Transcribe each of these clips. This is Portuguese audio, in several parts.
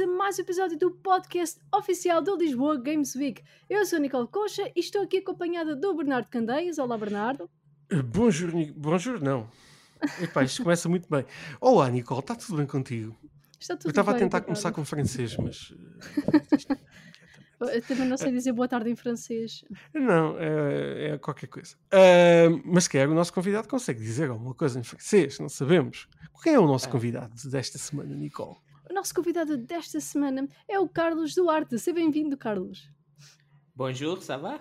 Bem-vindos a mais um episódio do podcast oficial do Lisboa Games Week. Eu sou a Nicole Concha e estou aqui acompanhada do Bernardo Candeias. Olá, Bernardo. Eh, bonjour, bonjour não. Epá, isto começa muito bem. Olá, Nicole, está tudo bem contigo? Está Eu tudo estava a tentar começar com francês, mas. Eu também não sei dizer boa tarde em francês. eh, Não, é, é qualquer coisa. Ah, mas quer, o nosso convidado consegue dizer alguma coisa em francês, não sabemos. Quem é o nosso Ah. convidado desta semana, Nicole? Nosso convidado desta semana é o Carlos Duarte. Seja bem-vindo, Carlos. Bonjour, ça va?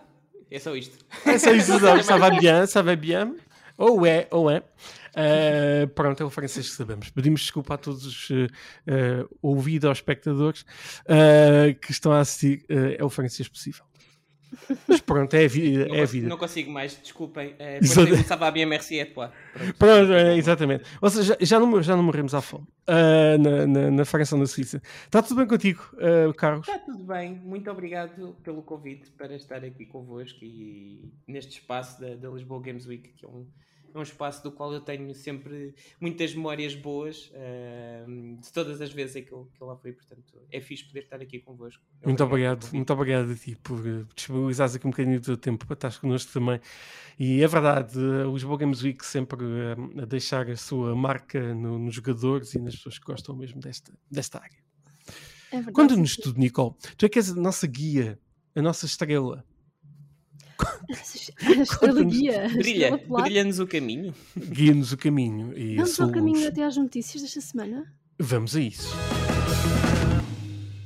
É só isto. Ah, ça, isso, ça, va bien, ça va bien. Ou é, ou é. Ah, pronto, é o francês que sabemos. Pedimos desculpa a todos os uh, ouvidos aos espectadores ah, que estão a assistir. é o francês possível. Mas pronto, é a vida. Não, É a vida. não consigo mais, desculpem. É, Exato. depois ça va bien, merci et toi. Pronto. Pronto, é, exatamente. Ou seja, já, já, não, já não morremos à fome ah, na, na, na França ou na Suíça. Está tudo bem contigo, ah, Carlos? Está tudo bem, muito obrigado pelo convite para estar aqui convosco e neste espaço da, da Lisboa Games Week, que é um, é um espaço do qual eu tenho sempre muitas memórias boas ahm, de todas as vezes em que eu, que eu lá fui, portanto é fixe poder estar aqui convosco. Muito obrigado, pelo convite. muito obrigado a ti por disponibilizares aqui um bocadinho do teu tempo para estar connosco também. E é verdade, eh, o Lisboa Games Week sempre eh, a deixar a sua marca no- nos jogadores e nas pessoas que gostam mesmo desta, desta área. É verdade. Conta-nos tudo, Nicole. Tu é que és a nossa guia, a nossa estrela. A estrela guia. Brilha, brilha-nos o caminho. Guia-nos o caminho e Vamos ao caminho até às notícias desta semana. Vamos a isso.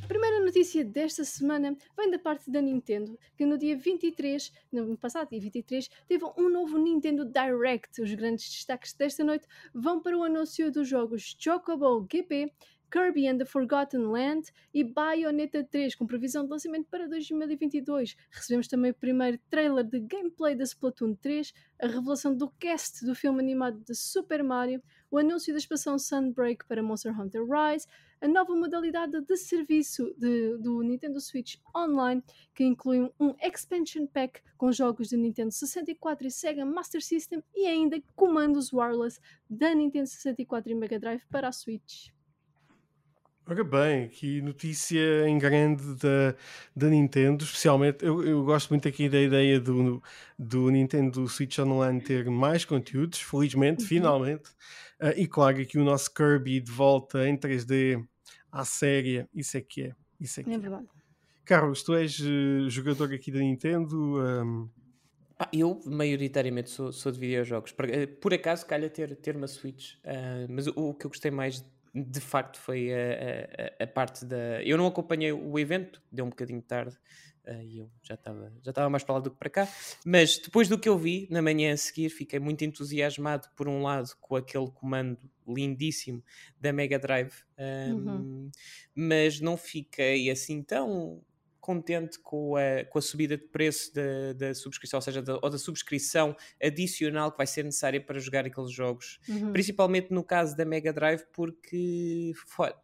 A primeira notícia desta semana vem da parte da Nintendo, que no dia 23, no passado, dia 23, teve um novo Nintendo Direct. Os grandes destaques desta noite vão para o anúncio dos jogos Chocobo GP, Kirby and the Forgotten Land e Bayonetta 3, com previsão de lançamento para 2022. Recebemos também o primeiro trailer de gameplay da Splatoon 3, a revelação do cast do filme animado de Super Mario, o anúncio da expansão Sunbreak para Monster Hunter Rise, a nova modalidade de serviço de- do Nintendo Switch Online, que inclui um Expansion Pack com jogos de Nintendo 64 e Sega Master System e ainda comandos wireless da Nintendo 64 e Mega Drive para a Switch. Ora bem, aqui notícia em grande da, da Nintendo, especialmente eu, eu gosto muito aqui da ideia do, do Nintendo Switch Online ter mais conteúdos, felizmente, Uhum. finalmente. Ah, e claro, aqui o nosso Kirby de volta em 3D à série, isso é que é. Isso é que É é. verdade. Carlos, tu és eh, jogador aqui da Nintendo. ahm, Ah, eu, maioritariamente, sou, sou de videojogos. Por, eh, por acaso, calha ter, ter uma Switch. ah, mas o, o que eu gostei mais, de facto, foi a, a- a, parte da... Eu não acompanhei o evento, deu um bocadinho tarde. ah, E eu já estava já estava mais para lá do que para cá, mas depois do que eu vi na manhã a seguir, fiquei muito entusiasmado, por um lado, com aquele comando lindíssimo da Mega Drive, ah, Uhum. mas não fiquei assim tão contente com a, com a subida de preço da, da subscrição, ou seja, da, ou da subscrição adicional que vai ser necessária para jogar aqueles jogos. Uhum. Principalmente no caso da Mega Drive, porque,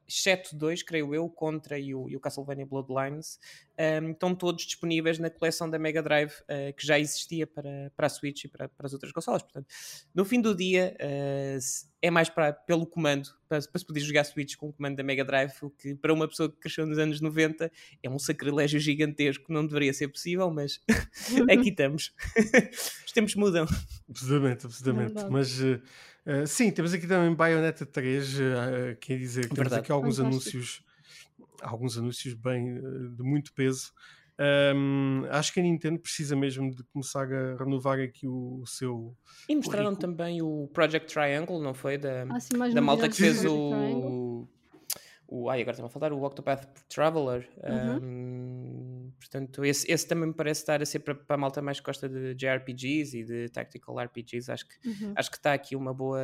exceto dois, creio eu, o Contra e o, e o Castlevania Bloodlines, um, estão todos disponíveis na coleção da Mega Drive uh, que já existia para, para a Switch e para, para as outras consolas. Portanto, no fim do dia, uh, é mais para, pelo comando, para, para se poder jogar Switch com o comando da Mega Drive, o que para uma pessoa que cresceu nos anos 90 é um sacrilégio gigantesco, não deveria ser possível, mas aqui estamos. Os tempos mudam. Absolutamente, absolutamente. Mas eh, sim, temos aqui também Bayonetta 3, eh, quer dizer, temos Verdade. aqui alguns Fantástico. anúncios, alguns anúncios bem eh, de muito peso. Ahm, acho que a Nintendo precisa mesmo de começar a renovar aqui o, o seu. E mostraram Currículo. também o Project Triangle, não foi? Da, assim mais da malta que fez o. o ai, agora está-me a faltar o Octopath Traveler. Uhum. Um, portanto, esse, esse também me parece estar a ser para, para a malta mais que gosta de JRPGs e de Tactical RPGs. Acho que Uhum. acho que está aqui uma boa,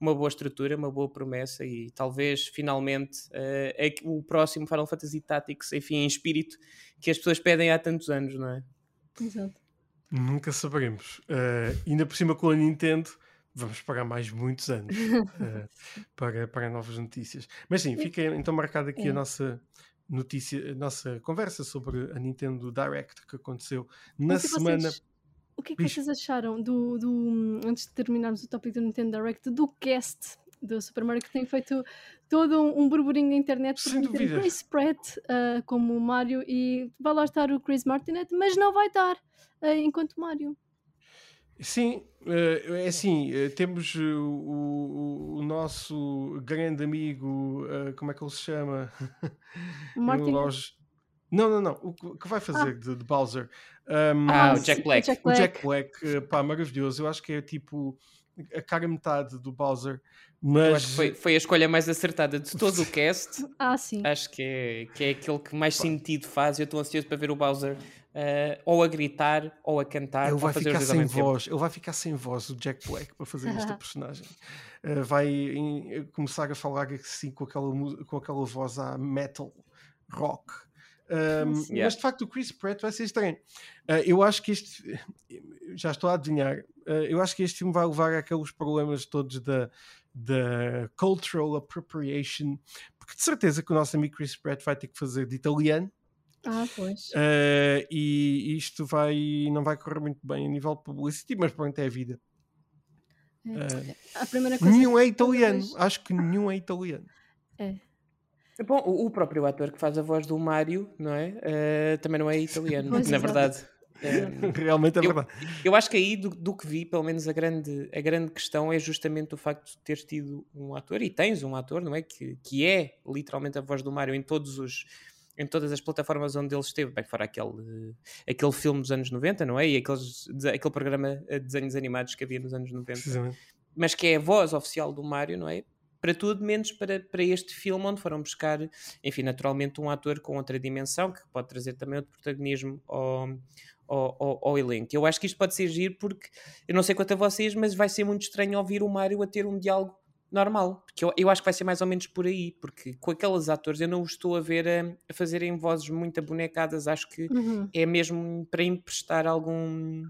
uma boa estrutura, uma boa promessa e talvez finalmente eh, é que o próximo Final Fantasy Tactics, enfim, em espírito, que as pessoas pedem há tantos anos, não é? Exato. Nunca saberemos. Eh, ainda por cima com a Nintendo, vamos pagar mais muitos anos eh, para, para novas notícias. Mas sim, fica então marcada aqui É. a nossa notícia, a nossa conversa sobre a Nintendo Direct que aconteceu na Mas e semana. vocês- o que é que vocês acharam do, do- Antes de terminarmos o tópico do Nintendo Direct, do cast do Super Mario que tem feito todo um, um burburinho na internet Sem por dúvida. o Chris Pratt uh, como Mario e vai lá estar o Chris Martinet, mas não vai estar uh, enquanto Mario. Sim, eh, é assim, eh, temos eh, o, o- o nosso grande amigo, como é que ele se chama? O Martin. Hoje- Não, não, não, o que vai fazer de, de Bowser? Um, Ah, o Jack Black. Jack o Black. Jack Black, pá, maravilhoso. Eu acho que é tipo a cara metade do Bowser, Eu mas acho que foi, foi a escolha mais acertada de todo o cast. Ah, sim. Acho que é, que é aquele que mais sentido faz. Eu estou ansioso para ver o Bowser eh, ou a gritar ou a cantar. ele vai fazer ficar sem voz. Ele vai ficar sem voz, o Jack Black, para fazer esta personagem. Eh, vai em- começar a falar assim com aquela, com aquela voz à metal, rock. Um. Yeah. Mas de facto o Chris Pratt vai ser estranho. Uh, eu acho que este já estou a adivinhar. uh, eu acho que este filme vai levar àqueles problemas todos da, da cultural appropriation, porque de certeza que o nosso amigo Chris Pratt vai ter que fazer de italiano Ah, pois. uh, e isto vai não vai correr muito bem a nível de publicity, mas pronto, é a vida. É. Uh, A primeira coisa. nenhum é italiano, vejo- acho que nenhum é italiano. É. Bom, o, o próprio ator que faz a voz do Mario, não é? Eh, também não é italiano, Pois, na verdade. Eh, Realmente é Eu- verdade. eu acho que aí, do, do que vi, pelo menos a grande, a grande questão é justamente o facto de teres tido um ator, e tens um ator, não é? Que, que é literalmente a voz do Mario em todos os. Em todas as plataformas onde ele esteve, bem, fora aquele, aquele filme dos anos 90, não é? E aqueles, aquele programa de desenhos animados que havia nos anos 90 Precisamente. mas que é a voz oficial do Mario, não é? Para tudo menos para, para este filme, onde foram buscar, enfim, naturalmente, um ator com outra dimensão que pode trazer também outro protagonismo ao, ao, ao, ao elenco. Eu acho que isto pode ser giro porque eu não sei quanto a vocês, mas vai ser muito estranho ouvir o Mario a ter um diálogo normal, porque eu, eu acho que vai ser mais ou menos por aí, porque com aqueles atores eu não os estou a ver a, a fazerem vozes muito abonecadas, acho que Uhum. é mesmo para emprestar algum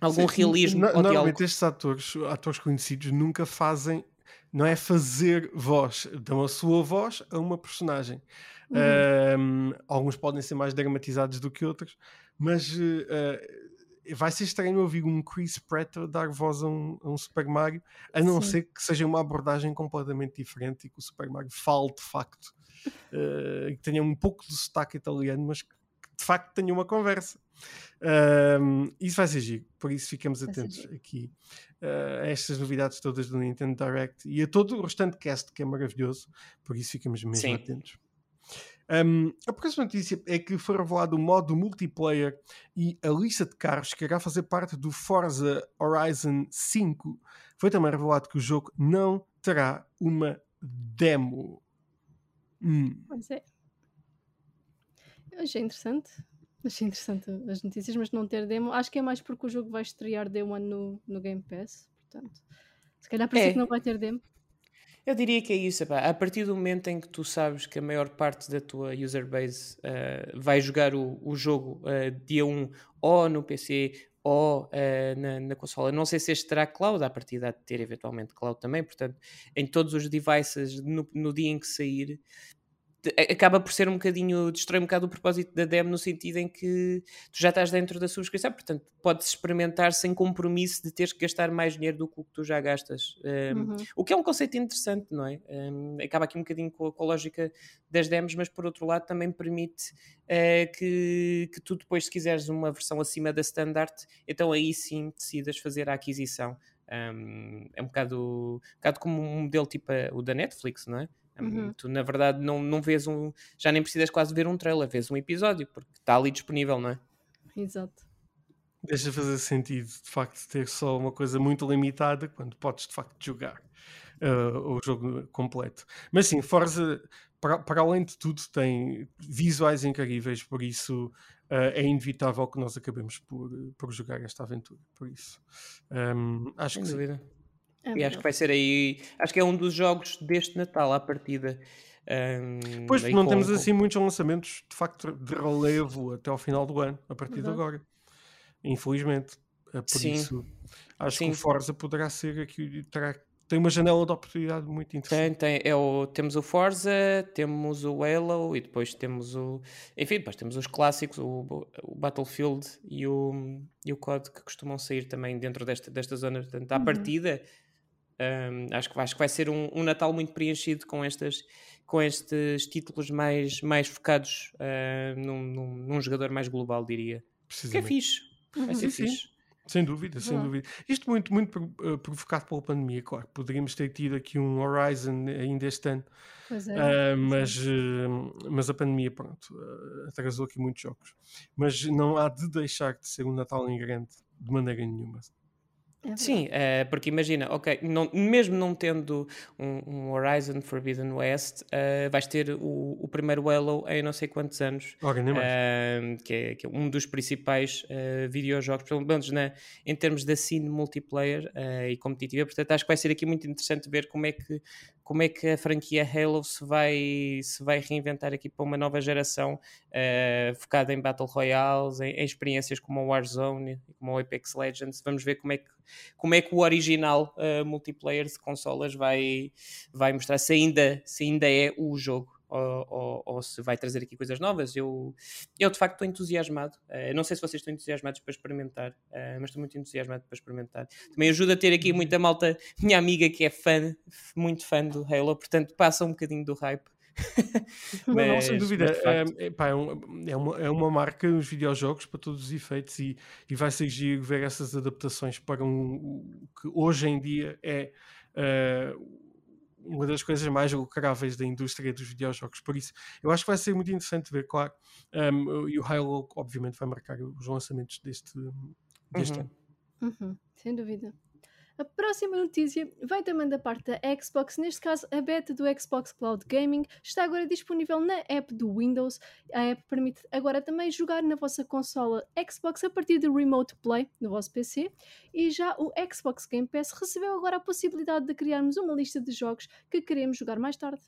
algum Sim, realismo no- ao diálogo. Normalmente estes atores, atores conhecidos, nunca fazem, não é fazer voz, dão a sua voz a uma personagem. Uhum. Um, alguns podem ser mais dramatizados do que outros, mas uh, vai ser estranho ouvir um Chris Pratt dar voz a um, a um Super Mario, a não Sim. ser que seja uma abordagem completamente diferente e que o Super Mario fale de facto, uh, que tenha um pouco de sotaque italiano, mas que de facto tenha uma conversa. Um, isso vai ser giro, por isso ficamos Vai atentos aqui uh, a estas novidades todas do Nintendo Direct e a todo o restante cast que é maravilhoso, por isso ficamos mesmo Sim. atentos. Um, a próxima notícia é que foi revelado o modo multiplayer e a lista de carros que irá fazer parte do Forza Horizon 5. Foi também revelado que o jogo não terá uma demo. Hum. Pois é. Eu achei interessante. Achei interessante as notícias, mas não ter demo. Acho que é mais porque o jogo vai estrear Day One no, no Game Pass. Portanto, se calhar por é É. que não vai ter demo. Eu diria que é isso, epá. a partir do momento em que tu sabes que a maior parte da tua user base eh, vai jogar o, o jogo eh, dia 1 ou no PC ou eh, na, na consola, não sei se este terá cloud, à partida há de ter eventualmente cloud também, portanto, em todos os devices no, no dia em que sair, a- acaba por ser um bocadinho, destrói um bocado o propósito da demo no sentido em que tu já estás dentro da subscrição, portanto, podes experimentar sem compromisso de teres que gastar mais dinheiro do que o que tu já gastas. Um, Uhum. o que é um conceito interessante, não é? Um, acaba aqui um bocadinho com a, com a lógica das demos, mas por outro lado também permite eh, que, que tu depois, se quiseres uma versão acima da standard, então aí sim decidas fazer a aquisição. Um, é um bocado, um bocado como um modelo tipo eh, o da Netflix, não é? Um, Uhum. Tu, na verdade, não, não vês um. Já nem precisas quase ver um trailer, vês um episódio, porque está ali disponível, não é? Exato. Deixa de fazer sentido, de facto, ter só uma coisa muito limitada quando podes, de facto, jogar uh, o jogo completo. Mas sim, Forza, para, para além de tudo, tem visuais incríveis, por isso uh, é inevitável que nós acabemos por, por jogar esta aventura. Por isso, um, acho Sem que sim. É E acho que vai ser aí. Acho que é um dos jogos deste Natal à partida. Um, Pois, não com- temos com- assim muitos lançamentos, de facto, de relevo até ao final do ano, a partir de Verdade. agora. Infelizmente. Uh, por Sim. isso, acho que Sim. o Forza poderá ser aqui, terá, tem uma janela de oportunidade muito interessante. Tem, tem. É o, temos o Forza, temos o Halo e depois temos o. Enfim, depois temos os clássicos, o, o Battlefield e o, e o COD que costumam sair também dentro desta, desta zona. Portanto, à Uhum. partida, Um, acho, que, acho que vai ser um, um, Natal muito preenchido com, estas, com estes títulos mais, mais focados uh, num, num, num, jogador mais global, diria. Que é fixe. Vai ser sim, fixe. Sem dúvida, sem dúvida. Isto muito, muito uh, provocado pela pandemia, claro. Poderíamos ter tido aqui um Horizon ainda este ano, é, uh, mas, uh, mas a pandemia, pronto, atrasou aqui muitos jogos. Mas não há de deixar de ser um Natal em grande, de maneira nenhuma. É Sim, uh, porque imagina, ok, não, mesmo não tendo um, um Horizon Forbidden West, uh, vais ter o, o, primeiro Halo em não sei quantos anos, uh, que, é, que, é, um dos principais videojogos, pelo menos na, em termos da scene multiplayer e competitiva. Portanto, acho que vai ser aqui muito interessante ver como é que como é que a franquia Halo se vai, se vai reinventar aqui para uma nova geração uh, focada em Battle Royales, em, em, experiências como o Warzone, como o Apex Legends. Vamos ver como é que, como é que o original uh, multiplayer de consolas vai, vai mostrar se ainda, se ainda é o jogo ou, ou, ou, se vai trazer aqui coisas novas. Eu, eu de facto estou entusiasmado. Uh, não sei se vocês estão entusiasmados para experimentar, uh, mas estou muito entusiasmado para experimentar. Também ajuda a ter aqui muita malta, minha amiga que é fã, muito fã do Halo, portanto passa um bocadinho do hype. mas, não, sem dúvida, é, é, é, um, é, uma, é uma marca nos videojogos para todos os efeitos e, e vai ser giro ver essas adaptações para um, o que hoje em dia é uh, uma das coisas mais lucráveis da indústria dos videojogos. Por isso, eu acho que vai ser muito interessante ver, claro. Um, e o Halo, obviamente, vai marcar os lançamentos deste, deste uhum. ano. Uhum, sem dúvida. A próxima notícia vem também da parte da Xbox, neste caso a beta do Xbox Cloud Gaming está agora disponível na app do Windows. A app permite agora também jogar na vossa consola Xbox a partir de Remote Play no vosso PC e já o Xbox Game Pass recebeu agora a possibilidade de criarmos uma lista de jogos que queremos jogar mais tarde.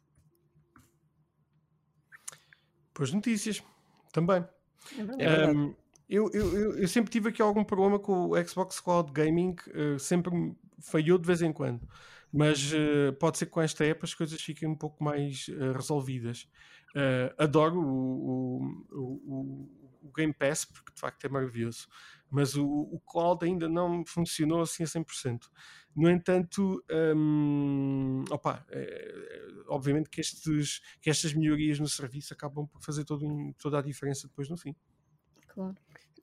Pois notícias, também. É verdade. Um, eu, eu, eu, sempre tive aqui algum problema com o Xbox Cloud Gaming, uh, sempre falhou de vez em quando, mas uh, pode ser que com esta app as coisas fiquem um pouco mais uh, resolvidas. adoro o, o, o, o, Game Pass, porque de facto é maravilhoso, mas o, Cloud ainda não funcionou assim a 100%. No entanto, um, opa, é, obviamente que, estes, que estas melhorias no serviço acabam por fazer todo toda a diferença depois no fim. Claro.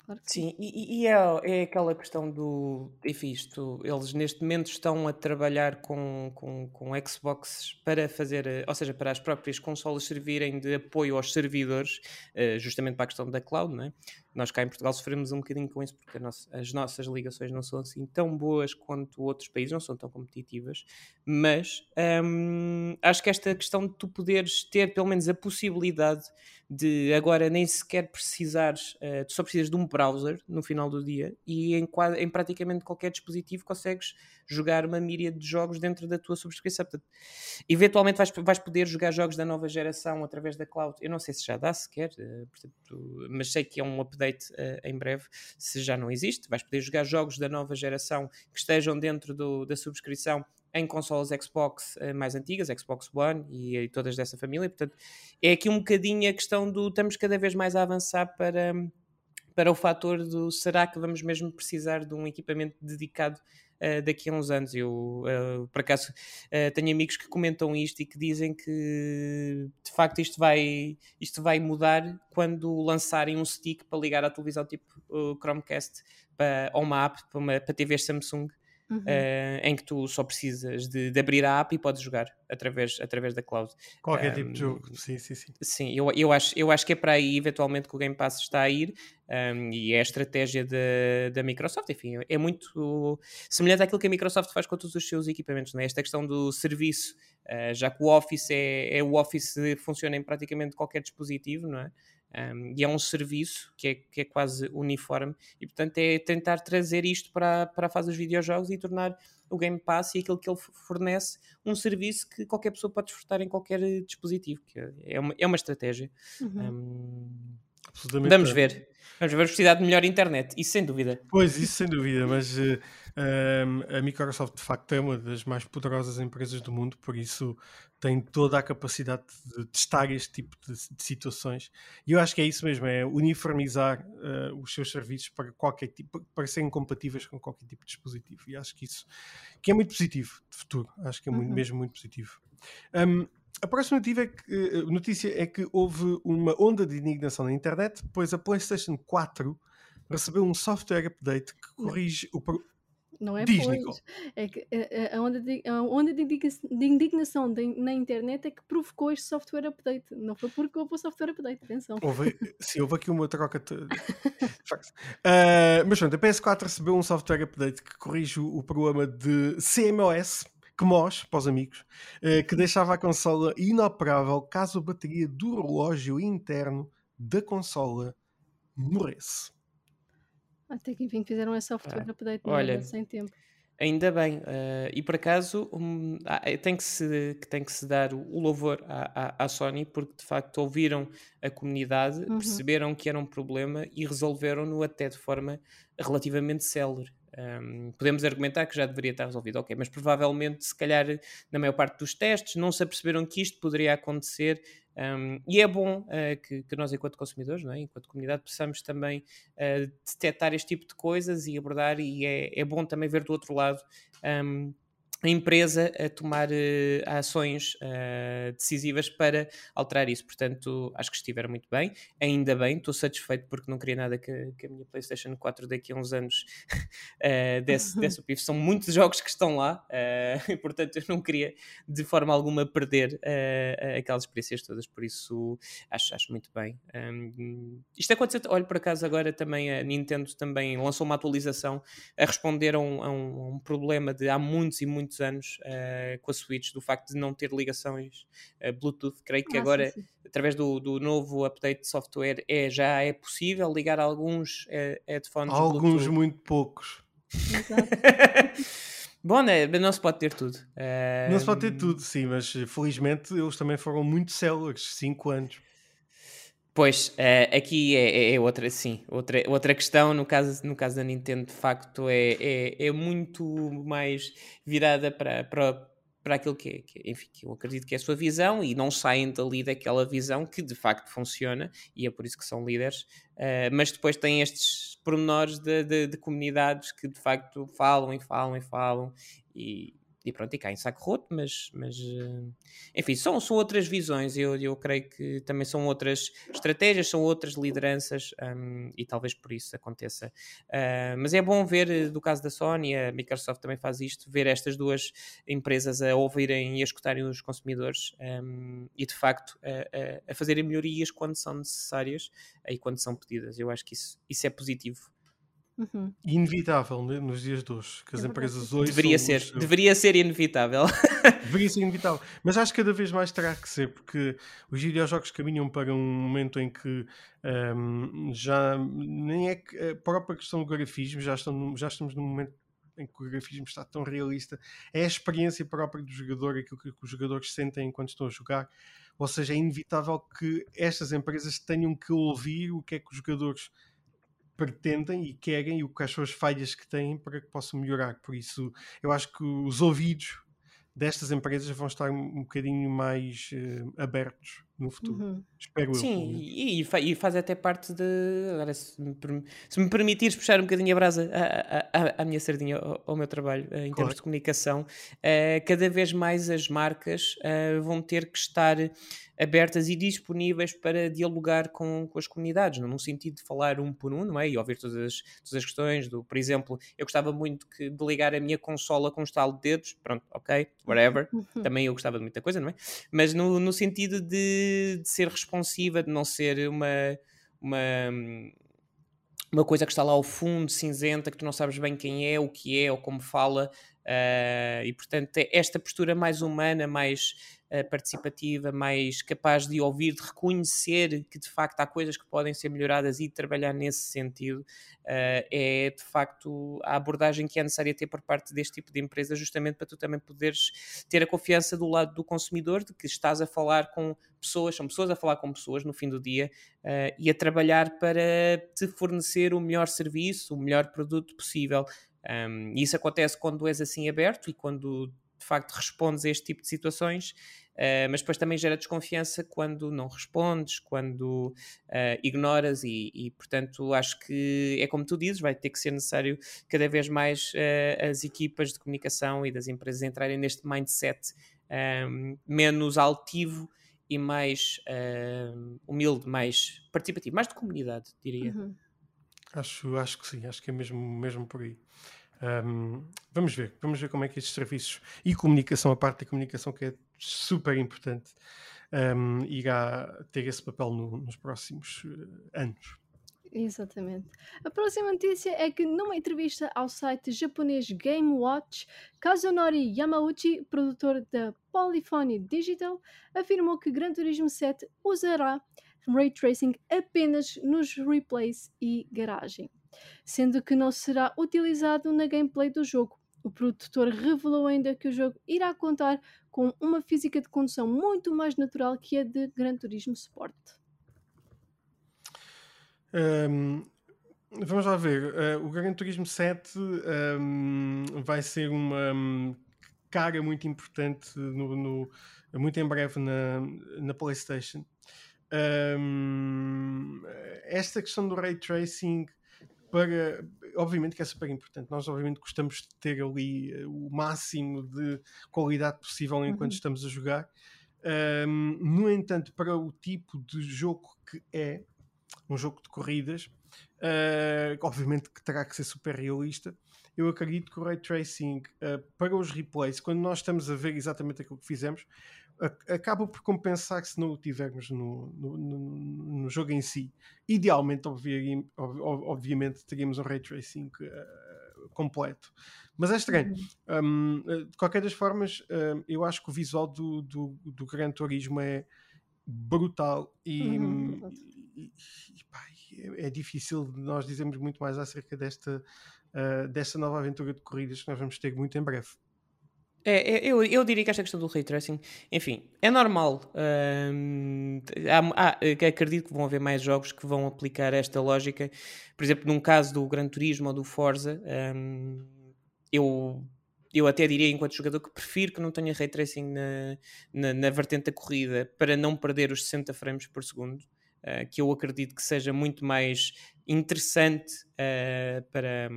Claro sim. sim, e, e é, é, aquela questão do. Enfim, isto, eles neste momento estão a trabalhar com, com, com Xbox para fazer, eh, ou seja, para as próprias consolas servirem de apoio aos servidores, eh, justamente para a questão da cloud, não é? Nós cá em Portugal sofremos um bocadinho com isso porque nossa, as nossas ligações não são assim tão boas quanto outros países, não são tão competitivas, mas hum, acho que esta questão de tu poderes ter pelo menos a possibilidade de agora nem sequer precisares, uh, tu só precisas de um browser no final do dia e em, em praticamente qualquer dispositivo consegues jogar uma míria de jogos dentro da tua subscrição. Portanto, eventualmente vais, vais poder jogar jogos da nova geração através da cloud. Eu não sei se já dá sequer, uh, portanto, mas sei que é um update uh, em breve. Se já não existe, vais poder jogar jogos da nova geração que estejam dentro do, da subscrição em consolas Xbox uh, mais antigas, Xbox One e, e, todas dessa família. Portanto, é aqui um bocadinho a questão do estamos cada vez mais a avançar para, para o fator do será que vamos mesmo precisar de um equipamento dedicado uh, daqui a uns anos. Eu, uh, por acaso, tenho amigos que comentam isto e que dizem que de facto isto vai, isto vai mudar quando lançarem um stick para ligar à televisão tipo Chromecast para, ou uma app para, uma, para TVs Samsung uhum. uh, em que tu só precisas de, de, abrir a app e podes jogar através, através da cloud. Qualquer um, tipo de jogo, sim, sim, sim. Sim, eu, eu, acho, eu acho que é para aí eventualmente que o Game Pass está a ir um, e é a estratégia da Microsoft, enfim, é muito semelhante àquilo que a Microsoft faz com todos os seus equipamentos, não é? Esta questão do serviço, uh, já que o Office é, é o Office funciona em praticamente qualquer dispositivo, não é? Um, e é um serviço que é, que é quase uniforme e portanto é tentar trazer isto para, para a fase dos videojogos e tornar o Game Pass e aquilo que ele fornece um serviço que qualquer pessoa pode desfrutar em qualquer dispositivo que é uma, é uma estratégia. Uhum. um, vamos ver. Vamos ver a precisar de melhor internet isso sem dúvida. Pois isso sem dúvida mas uh, a Microsoft de facto é uma das mais poderosas empresas do mundo por isso tem toda a capacidade de testar este tipo de, de situações. E eu acho que é isso mesmo, é uniformizar uh, os seus serviços para qualquer tipo, para serem compatíveis com qualquer tipo de dispositivo. E acho que isso que é muito positivo de futuro. Acho que é muito, uhum. mesmo muito positivo. Um, a próxima notícia é, que, eh, notícia é que houve uma onda de indignação na internet, pois a PlayStation 4 recebeu um software update que corrige o, não é Diz, pois. É que a, a, onda de, a onda de indignação de, na internet é que provocou este software update. Não foi porque houve o software update, atenção. Houve, sim, houve aqui uma troca. De... uh, mas pronto, a PS4 recebeu um software update que corrige o, o problema de CMOS, CMOS, para os amigos, que deixava a consola inoperável caso a bateria do relógio interno da consola morresse. Até que enfim fizeram esse software update Olha, sem tempo. Ainda bem, uh, e por acaso um, tem, que se, tem que se dar o louvor à, à, à, Sony porque de facto ouviram a comunidade, uhum. perceberam que era um problema e resolveram-no até de forma relativamente célere. Um, podemos argumentar que já deveria estar resolvido, ok, mas provavelmente, se calhar, na maior parte dos testes, não se aperceberam que isto poderia acontecer. Um, e é bom uh, que, que, nós, enquanto consumidores, é? enquanto comunidade, possamos também uh, detectar este tipo de coisas e abordar, e é, é bom também ver do outro lado. Um, a empresa a tomar uh, ações uh, decisivas para alterar isso. Portanto, acho que estiveram muito bem. Ainda bem, estou satisfeito porque não queria nada que, que, a minha PlayStation 4 daqui a uns anos uh, desse, desse o pif. São muitos jogos que estão lá e, portanto, eu não queria de forma alguma perder aquelas experiências todas. Por isso, acho, acho muito bem. Um, isto aconteceu, olha, por acaso, agora também a Nintendo também lançou uma atualização a responder a um, a um, a um problema de há muitos e muitos muitos anos uh, com a Switch, do facto de não ter ligações uh, Bluetooth. Creio que ah, agora, sim, sim. através do, do, novo update de software, é, já é possível ligar alguns uh, headphones Alguns Bluetooth. muito poucos. Bom, né? não se pode ter tudo. Não se pode ter tudo, sim, mas felizmente eles também foram muito células, 5 anos. Pois, uh, aqui é, é, é, outra, sim, outra, outra questão, no caso, no caso da Nintendo, de facto, é, é, é muito mais virada para, para, para aquilo que é, que, enfim, que eu acredito que é a sua visão e não saem dali daquela visão que de facto funciona e é por isso que são líderes, uh, mas depois tem estes pormenores de, de, de, comunidades que de facto falam e falam e falam e, e pronto, e cá em saco roto, mas, mas eh, enfim, são, são outras visões, eu, eu creio que também são outras estratégias, são outras lideranças um, e talvez por isso aconteça. Uh, mas é bom ver, eh, do caso da Sony, a Microsoft também faz isto, ver estas duas empresas a ouvirem e a escutarem os consumidores um, e de facto a, a, a fazerem melhorias quando são necessárias e quando são pedidas. Eu acho que isso, isso é positivo. Uhum. Inevitável né, nos dias de hoje, que as é empresas hoje. Deveria ser, os... deveria ser inevitável. deveria ser inevitável. Mas acho que cada vez mais terá que ser, porque os videojogos caminham para um momento em que um, já nem é que a própria questão do grafismo, já, estão, já estamos num momento em que o grafismo está tão realista, é a experiência própria do jogador, aquilo que, que os jogadores sentem enquanto estão a jogar. Ou seja, é inevitável que estas empresas tenham que ouvir o que é que os jogadores pretendem e querem e quais são as falhas que têm para que possam melhorar. Por isso, eu acho que os ouvidos destas empresas vão estar um bocadinho mais uh, abertos no futuro. Uhum. Espero Sim, eu. Sim, e, e, faz até parte de. Agora, se me, se me permitires puxar um bocadinho a brasa à, minha sardinha, ao, ao meu trabalho, uh, em claro. termos de comunicação, uh, cada vez mais as marcas vão ter que estar abertas e disponíveis para dialogar com, com as comunidades, num sentido de falar um por um, não é? E ouvir todas as, todas as questões do, por exemplo, eu gostava muito que, de ligar a minha consola com um estalo de dedos, pronto, ok, whatever, uhum. também eu gostava de muita coisa, não é? Mas no, no sentido de, de ser responsiva, de não ser uma, uma, uma coisa que está lá ao fundo, cinzenta, que tu não sabes bem quem é, o que é ou como fala, uh, e portanto é esta postura mais humana, mais uh, participativa, mais capaz de ouvir, de reconhecer que de facto há coisas que podem ser melhoradas e trabalhar nesse sentido, uh, é de facto a abordagem que é necessária ter por parte deste tipo de empresa, justamente para tu também poderes ter a confiança do lado do consumidor, de que estás a falar com pessoas, são pessoas a falar com pessoas no fim do dia uh, e a trabalhar para te fornecer o melhor serviço, o melhor produto possível. Um, isso acontece quando és assim aberto e quando de facto respondes a este tipo de situações Uh, mas depois também gera desconfiança quando não respondes, quando uh, ignoras, e, e, portanto acho que é como tu dizes, vai ter que ser necessário cada vez mais uh, as equipas de comunicação e das empresas entrarem neste mindset um, menos altivo e mais humilde, mais participativo, mais de comunidade, diria. Uhum. Acho, acho que sim, acho que é mesmo, mesmo por aí. Um, vamos ver, vamos ver como é que estes serviços e comunicação, a parte da comunicação que é super importante, um, irá ter esse papel no, nos próximos uh, anos. Exatamente. A próxima notícia é que numa entrevista ao site japonês Game Watch, Kazunori Yamauchi, produtor da Polyphony Digital, afirmou que Gran Turismo 7 usará ray tracing apenas nos replays e garagem, sendo que não será utilizado na gameplay do jogo. O produtor revelou ainda que o jogo irá contar com uma física de condução muito mais natural que a de Gran Turismo Sport. Um, vamos lá ver. Uh, o Gran Turismo 7 um, vai ser uma um, muito importante no, no, muito em breve na, na PlayStation. Esta questão do ray tracing para obviamente que é super importante. Nós obviamente gostamos de ter ali eh, o máximo de qualidade possível enquanto uhum. estamos a jogar. Um, no entanto, para o tipo de jogo que é um jogo de corridas, uh, obviamente que terá que ser super realista. Eu acredito que o ray tracing uh, para os replays, quando nós estamos a ver exatamente aquilo que fizemos, acaba por compensar se não o tivermos no, no, no, no jogo em si. Idealmente, obviamente, obviamente teríamos um ray tracing uh, completo. Mas é estranho. Uhum. Um, de qualquer das formas, uh, eu acho que o visual do, do, do Gran Turismo é brutal e, uhum. e, e pá, é, é, difícil nós dizermos muito mais acerca desta, uh, desta nova aventura de corridas que nós vamos ter muito em breve. É, é, eu, eu diria que esta questão do ray tracing, enfim, é normal. Hum, há, há, acredito que vão haver mais jogos que vão aplicar esta lógica. Por exemplo, num caso do Gran Turismo ou do Forza, hum, eu, eu até diria, enquanto jogador, que prefiro que não tenha ray tracing na, na, na vertente da corrida para não perder os 60 frames por segundo. Uh, que eu acredito que seja muito mais interessante uh, para,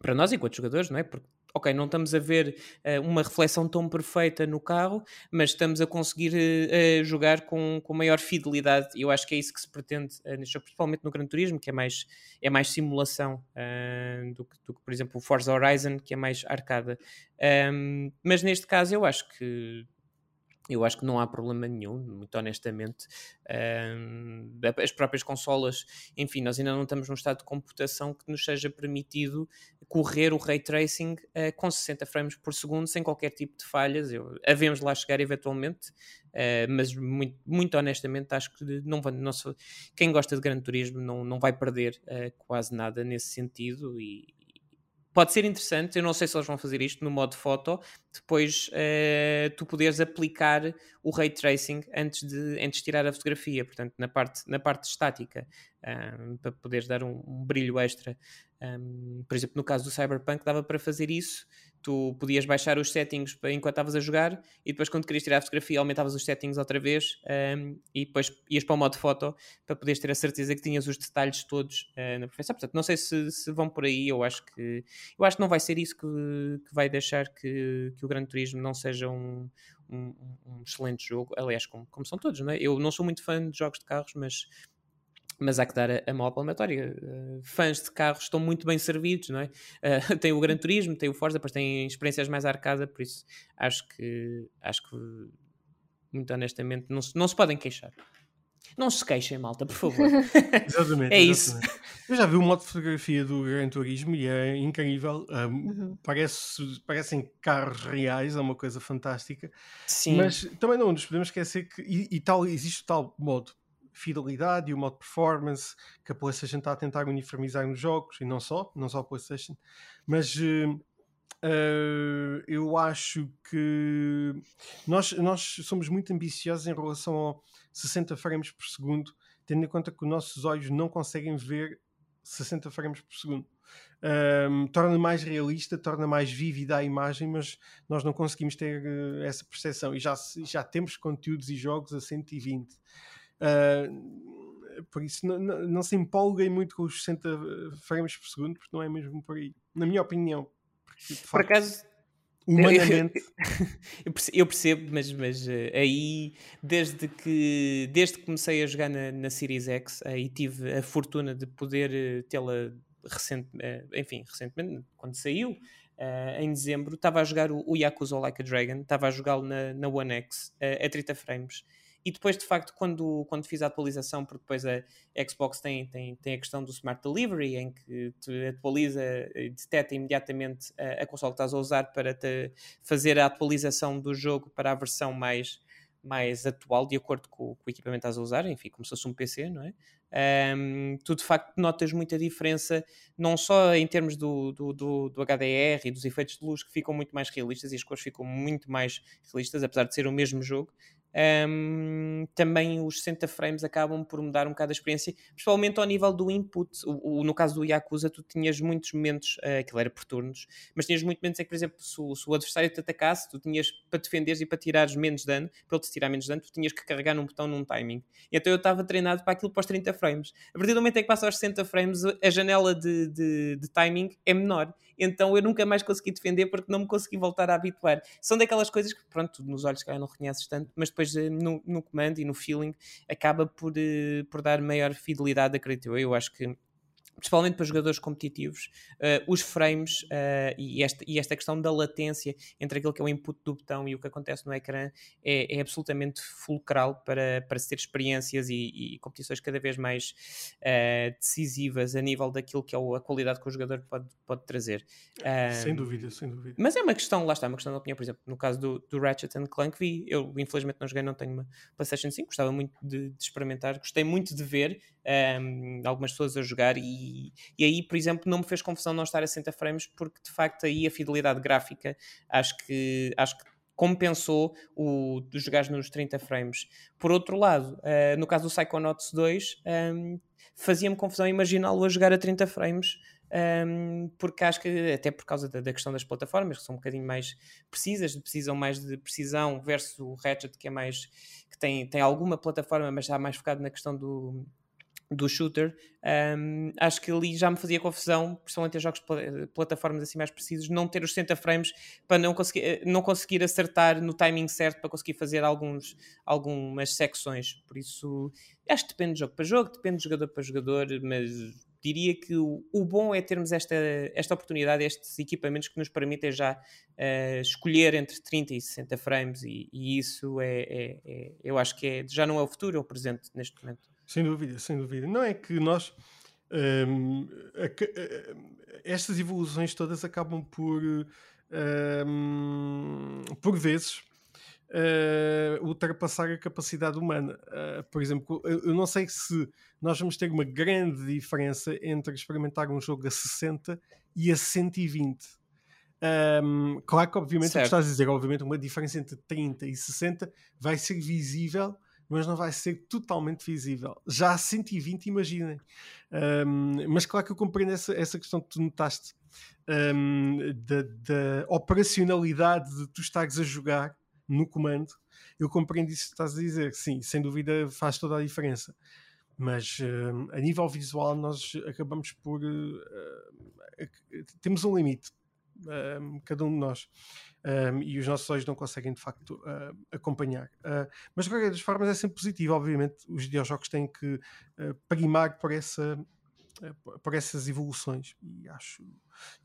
para nós enquanto jogadores, não é? Porque ok, não estamos a ver uh, uma reflexão tão perfeita no carro, mas estamos a conseguir uh, jogar com, com maior fidelidade. Eu acho que é isso que se pretende uh, neste principalmente no Gran Turismo, que é mais, é mais simulação do, que, do que, por exemplo, o Forza Horizon, que é mais arcada. Um, mas neste caso, eu acho que eu acho que não há problema nenhum, muito honestamente. As próprias consolas, enfim, nós ainda não estamos num estado de computação que nos seja permitido correr o ray tracing uh, com 60 frames por segundo sem qualquer tipo de falhas. Eu, havemos lá chegar eventualmente, uh, mas muito, muito, honestamente acho que não não quem gosta de grande turismo não, não vai perder uh, quase nada nesse sentido e, pode ser interessante, eu não sei se eles vão fazer isto no modo foto, depois uh, tu poderes aplicar o ray tracing antes de, antes de tirar a fotografia, portanto na parte, na parte estática, um, para poderes dar um, um brilho extra. Um, por exemplo, no caso do Cyberpunk dava para fazer isso tu podias baixar os settings enquanto estavas a jogar e depois quando querias tirar a fotografia aumentavas os settings outra vez um, e depois ias para o modo foto para poderes ter a certeza que tinhas os detalhes todos uh, na perfeição. Portanto, não sei se, se, vão por aí, eu acho que eu acho que não vai ser isso que, que vai deixar que, que o Gran Turismo não seja um, um, um excelente jogo, aliás, como, como são todos, não é? Eu não sou muito fã de jogos de carros, mas mas há que dar a, a mão à palmatória. Uh, fãs de carros estão muito bem servidos, não é? Uh, tem o Gran Turismo, tem o Forza, depois tem experiências mais arcada, por isso acho que, acho que muito honestamente, não se, não se podem queixar. Não se queixem, malta, por favor. exatamente. é exatamente. isso. Eu já vi o modo de fotografia do Gran Turismo e é incrível. Um, uhum. parece, parecem carros reais, é uma coisa fantástica. Sim. Mas também não nos podemos esquecer que e, e tal, existe tal modo fidelidade e o modo performance que a PlayStation está a tentar uniformizar nos jogos e não só, não só a PlayStation, mas uh, uh, eu acho que nós, nós somos muito ambiciosos em relação a 60 frames por segundo, tendo em conta que os nossos olhos não conseguem ver 60 frames por segundo. Um, torna mais realista, torna mais vívida a imagem, mas nós não conseguimos ter uh, essa percepção e já, já temos conteúdos e jogos a 120. Uh, por isso, não se empolguem muito com os 60 frames por segundo, porque não é mesmo por aí, na minha opinião. Porque, por facto, acaso, humanamente. eu percebo, mas, mas uh, aí, desde que, desde que comecei a jogar na, na Series X e tive a fortuna de poder uh, tê-la recente, enfim, recentemente, quando saiu, em dezembro, estava a jogar o, o Yakuza Like a Dragon, estava a jogá-lo na, na One X a 30 frames e depois, de facto, quando, quando fiz a atualização, porque depois a Xbox tem, tem, tem a questão do Smart Delivery, em que te atualiza, detecta imediatamente a, a consola que estás a usar para te fazer a atualização do jogo para a versão mais, mais atual, de acordo com, com o equipamento que estás a usar, enfim, como se fosse um PC, não é? Um, tu de facto notas muita diferença, não só em termos do, do, do, do, HDR e dos efeitos de luz que ficam muito mais realistas e as cores ficam muito mais realistas, apesar de ser o mesmo jogo, um, também os 60 frames acabam por mudar um bocado a experiência, principalmente ao nível do input. O, o, no caso do Yakuza, tu tinhas muitos momentos, uh, aquilo era por turnos, mas tinhas muitos momentos em que, por exemplo, se o, se o adversário te atacasse, tu tinhas para defenderes e para tirares menos dano, para ele te tirar menos dano, tu tinhas que carregar num botão num timing. E então eu estava treinado para aquilo para os 30 frames. A partir do momento em que passa aos 60 frames, a janela de, de, de timing é menor. Então eu nunca mais consegui defender porque não me consegui voltar a habituar. São daquelas coisas que, pronto, nos olhos que não reconheces tanto, mas depois eh, no, no comando e no feeling acaba por, eh, por dar maior fidelidade, acredito eu. Eu acho que principalmente para jogadores competitivos, uh, os frames uh, e, esta, e esta questão da latência entre aquilo que é o input do botão e o que acontece no ecrã é, é absolutamente fulcral para, para se ter experiências e, e competições cada vez mais uh, decisivas a nível daquilo que é a qualidade que o jogador pode, pode trazer. sem dúvida, sem dúvida. Mas é uma questão, lá está, uma questão da opinião, por exemplo, no caso do, do Ratchet Clank vi, eu infelizmente não joguei, não tenho uma PlayStation 5, gostava muito de, de experimentar, gostei muito de ver um, algumas pessoas a jogar e, e aí, por exemplo, não me fez confusão não estar a 60 frames porque de facto aí a fidelidade gráfica acho que, acho que compensou o de jogar nos 30 frames. Por outro lado, uh, no caso do Psychonauts 2, um, fazia-me confusão imaginá-lo a jogar a 30 frames. Um, porque acho que até por causa da, da, questão das plataformas que são um bocadinho mais precisas, precisam mais de precisão versus o Ratchet que é mais que tem, tem alguma plataforma, mas já mais focado na questão do, do shooter, um, acho que ali já me fazia confusão, principalmente em jogos de plataformas assim mais precisos, não ter os 60 frames para não conseguir, eh, não conseguir acertar no timing certo para conseguir fazer alguns, algumas secções. Por isso, acho que depende de jogo para jogo, depende de jogador para jogador, mas diria que o, o bom é termos esta, esta oportunidade, estes equipamentos que nos permitem já uh, escolher entre 30 e 60 frames, e, e isso é, é, é, eu acho que é, já não é o futuro, é o presente neste momento. Sem dúvida, sem dúvida. Não é que nós. Um, a, a, estas evoluções todas acabam por. Um, por vezes. Uh, ultrapassar a capacidade humana. Uh, por exemplo, eu, eu, não sei se nós vamos ter uma grande diferença entre experimentar um jogo a 60 e a 120. Um, claro que, obviamente, certo. o que estás a dizer, obviamente, uma diferença entre 30 e 60 vai ser visível mas não vai ser totalmente visível. Já a 120, imaginem. Um, mas claro que eu compreendo essa, essa questão que tu notaste um, da, da, operacionalidade de tu estares a jogar no comando. Eu compreendo isso que estás a dizer. Sim, sem dúvida faz toda a diferença. Mas a nível visual, nós acabamos por. Uh, uh, temos um limite, cada um de nós um, e os nossos olhos não conseguem de facto uh, acompanhar. Uh, mas de qualquer das formas é sempre positivo, obviamente. Os videojogos têm que uh, primar por, essa, por essas evoluções e acho,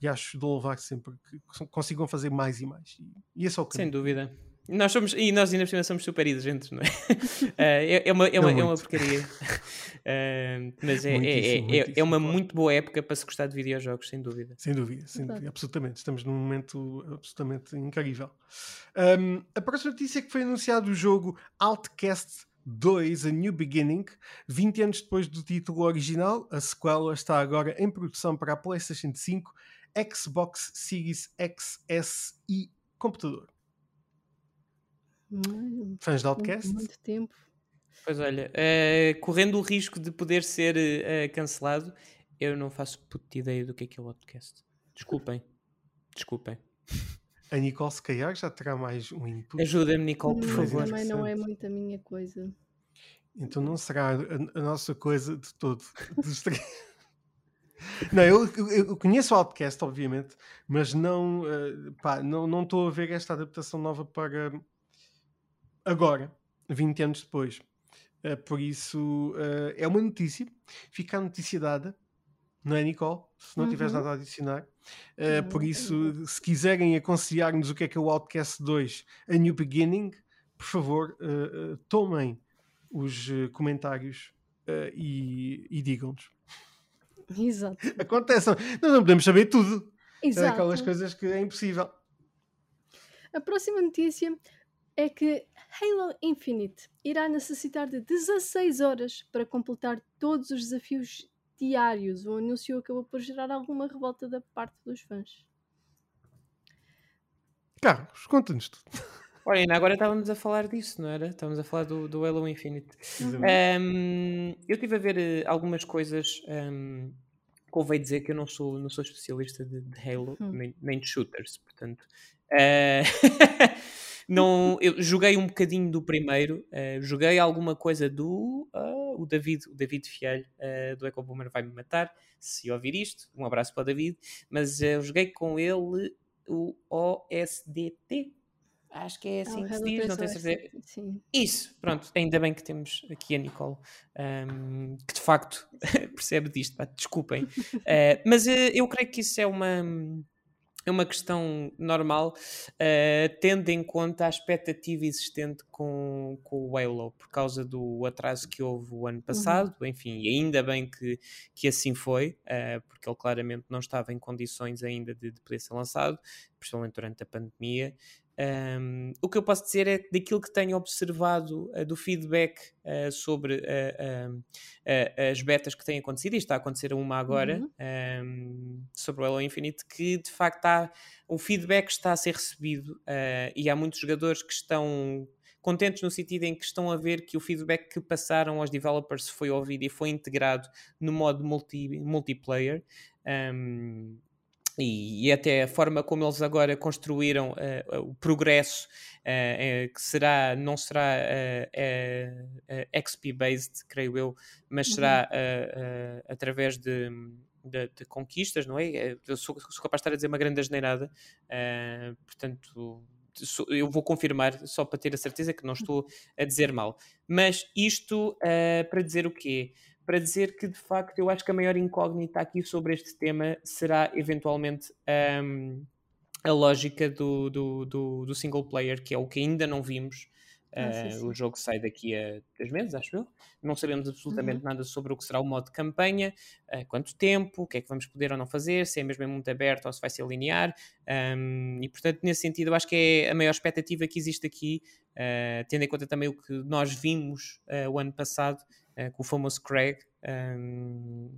e acho de louvar sempre que consigam fazer mais e mais. E, e esse é o caminho. Sem dúvida. Nós somos, e nós ainda por cima somos super exigentes, não é? uh, é, é, uma, é, uma, é uma porcaria. Uh, mas é, é, é, é, uma muito boa época para se gostar de videojogos, sem dúvida. Sem dúvida, sem dúvida, absolutamente. Estamos num momento absolutamente incrível. Um, a próxima notícia é que foi anunciado o jogo Outcast 2, A New Beginning, 20 anos depois do título original. A sequela está agora em produção para a PlayStation 5, Xbox Series X, S e computador. Fãs de Outcast? Muito, muito tempo. Pois olha, uh, correndo o risco de poder ser uh, cancelado, Eu não faço puta ideia do que é que é o podcast. Desculpem. Desculpem. A Nicole, se calhar, já terá mais um input. Ajuda-me, Nicole, por Hum, favor. Também não é muito a minha coisa. Então não será a, a nossa coisa de todo. Não, eu, eu- conheço o Outcast, obviamente, mas não eh, pá, não não estou a ver esta adaptação nova para agora, 20 anos depois. Eh, por isso, eh, é uma notícia. Fica a notícia dada, não é, Nicole? Se não tiveres Uhum. nada a adicionar. Não, por isso, se quiserem aconselhar-nos o que é que é o Outcast 2, A New Beginning, por favor, tomem os comentários e, e digam-nos. Exato. Acontece, nós não podemos saber tudo. É Exato. aquelas coisas que é impossível. A próxima notícia é que Halo Infinite irá necessitar de 16 horas para completar todos os desafios diários. O anúncio acabou por gerar alguma revolta da parte dos fãs. Carlos, conta-nos tudo. Olha, ainda agora estávamos a falar disso, não era? Estávamos a falar do, do Halo Infinite. Um, eu estive a ver eh, algumas coisas. Um, convém dizer que eu não sou, não sou especialista de, de Halo, Hum. nem, nem de shooters, portanto. eh, não, eu joguei um bocadinho do primeiro, eh, joguei alguma coisa do. ah, o David, o David Fialho eh, do Eco Boomer vai me matar se ouvir isto. Um abraço para o David. Mas eh, eu joguei com ele o OSDT. Acho que é assim Ah, que se diz, 3 não tenho certeza. Sim. Isso, pronto, ainda bem que temos aqui a Nicole, ahm, que de facto percebe disto, pá, desculpem. Mas eu creio que isso é uma, é uma questão normal, eh, tendo em conta a expectativa existente com, com o Halo, por causa do atraso que houve o ano passado, enfim, e ainda bem que, que assim foi, eh, porque ele claramente não estava em condições ainda de, de poder ser lançado, principalmente durante a pandemia. Um, o que eu posso dizer é que daquilo que tenho observado uh, do feedback uh, sobre uh, as betas que têm acontecido, e está a acontecer uma agora, Uhum. um, sobre o Halo Infinite, que de facto há, o feedback está a ser recebido e há muitos jogadores que estão contentes no sentido em que estão a ver que o feedback que passaram aos developers foi ouvido e foi integrado no modo multi, multiplayer. Um, e, e até a forma como eles agora construíram uh, o progresso, uh, uh, que será, não será XP-based, creio eu, mas será através de, de, de, conquistas, não é? Eu sou, sou, capaz de estar a dizer uma grande asneirada, portanto eu vou confirmar só para ter a certeza que não estou a dizer mal. Mas isto para dizer o quê? Para dizer que de facto eu acho que a maior incógnita aqui sobre este tema será eventualmente um, a lógica do, do, do, do, single player, que é o que ainda não vimos. Ah, sim, uh, sim. O jogo sai daqui a três meses, acho eu. Não sabemos absolutamente Uhum. nada sobre o que será o modo de campanha, uh, quanto tempo, o que é que vamos poder ou não fazer, se é mesmo em mundo aberto ou se vai ser linear. Um, e portanto, nesse sentido, eu acho que é a maior expectativa que existe aqui, uh, tendo em conta também o que nós vimos o ano passado uh, com o famoso Craig. Um,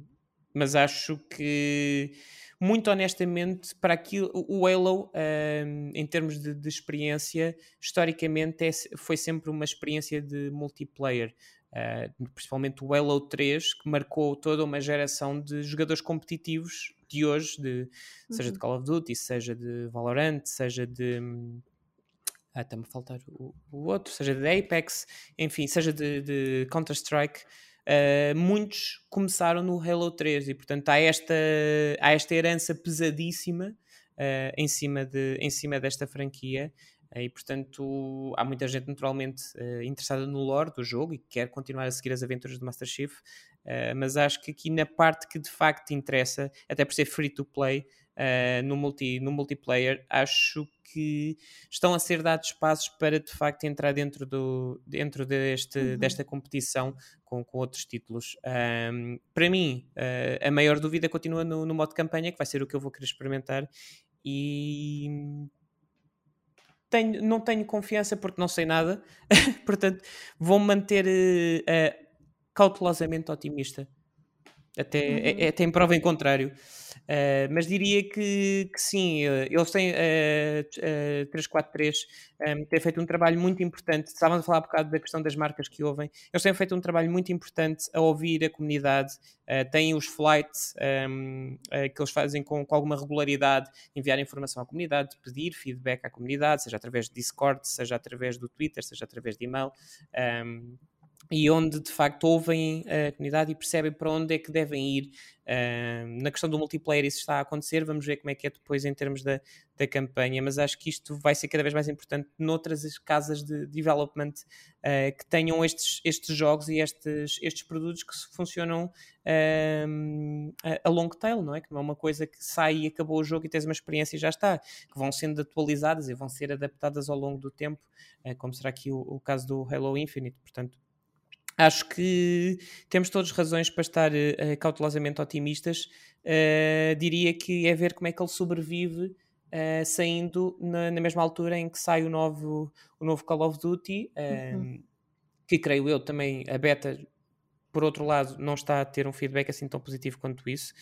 mas acho que, muito honestamente, para aquilo, o Halo, um, em termos de, de experiência, historicamente é, foi sempre uma experiência de multiplayer. Uh, principalmente o Halo 3, que marcou toda uma geração de jogadores competitivos de hoje, de, uhum. seja de Call of Duty, seja de Valorant, seja de. Ah, está-me a faltar o, o, outro, seja de Apex, enfim, seja de, de Counter-Strike. Uh, muitos começaram no Halo 3 e portanto há esta, há esta herança pesadíssima uh, em, cima de, em cima desta franquia uh, e portanto há muita gente naturalmente interessada no lore do jogo e que quer continuar a seguir as aventuras do Master Chief mas acho que aqui na parte que de facto interessa, até por ser free to play no, multi, no multiplayer, acho que estão a ser dados passos para de facto entrar dentro, do, dentro deste, uhum. desta competição com, com outros títulos. Um, para mim, uh, a maior dúvida continua no, no modo campanha, que vai ser o que eu vou querer experimentar. E tenho, não tenho confiança porque não sei nada, portanto, vou manter uh, uh, cautelosamente otimista. Até, é, uhum. é, é, tem prova em contrário. Uh, mas diria que, que sim, uh, eles têm uh, uh, 343 um, têm feito um trabalho muito importante. Estávamos a falar um bocado da questão das marcas que ouvem. Eles têm feito um trabalho muito importante a ouvir a comunidade. Uh, têm os flights um, que eles fazem com, com, alguma regularidade, enviar informação à comunidade, pedir feedback à comunidade, seja através de Discord, seja através do Twitter, seja através de e-mail. Um, e onde de facto ouvem a comunidade e percebem para onde é que devem ir. Na questão do multiplayer, isso está a acontecer. Vamos ver como é que é depois em termos da, da campanha, mas acho que isto vai ser cada vez mais importante noutras casas de development uh, que tenham estes, estes jogos e estes, estes produtos que funcionam a long tail, não é? Que não é uma coisa que sai e acabou o jogo e tens uma experiência e já está, que vão sendo atualizadas e vão ser adaptadas ao longo do tempo, uh, como será aqui o, o caso do Halo Infinite. Portanto, acho que temos todas razões para estar uh, cautelosamente otimistas. Uh, diria que é ver como é que ele sobrevive uh, saindo na, na, mesma altura em que sai o novo, o novo Call of Duty, uhum. que creio eu também a beta. Por outro lado, não está a ter um feedback assim tão positivo quanto isso,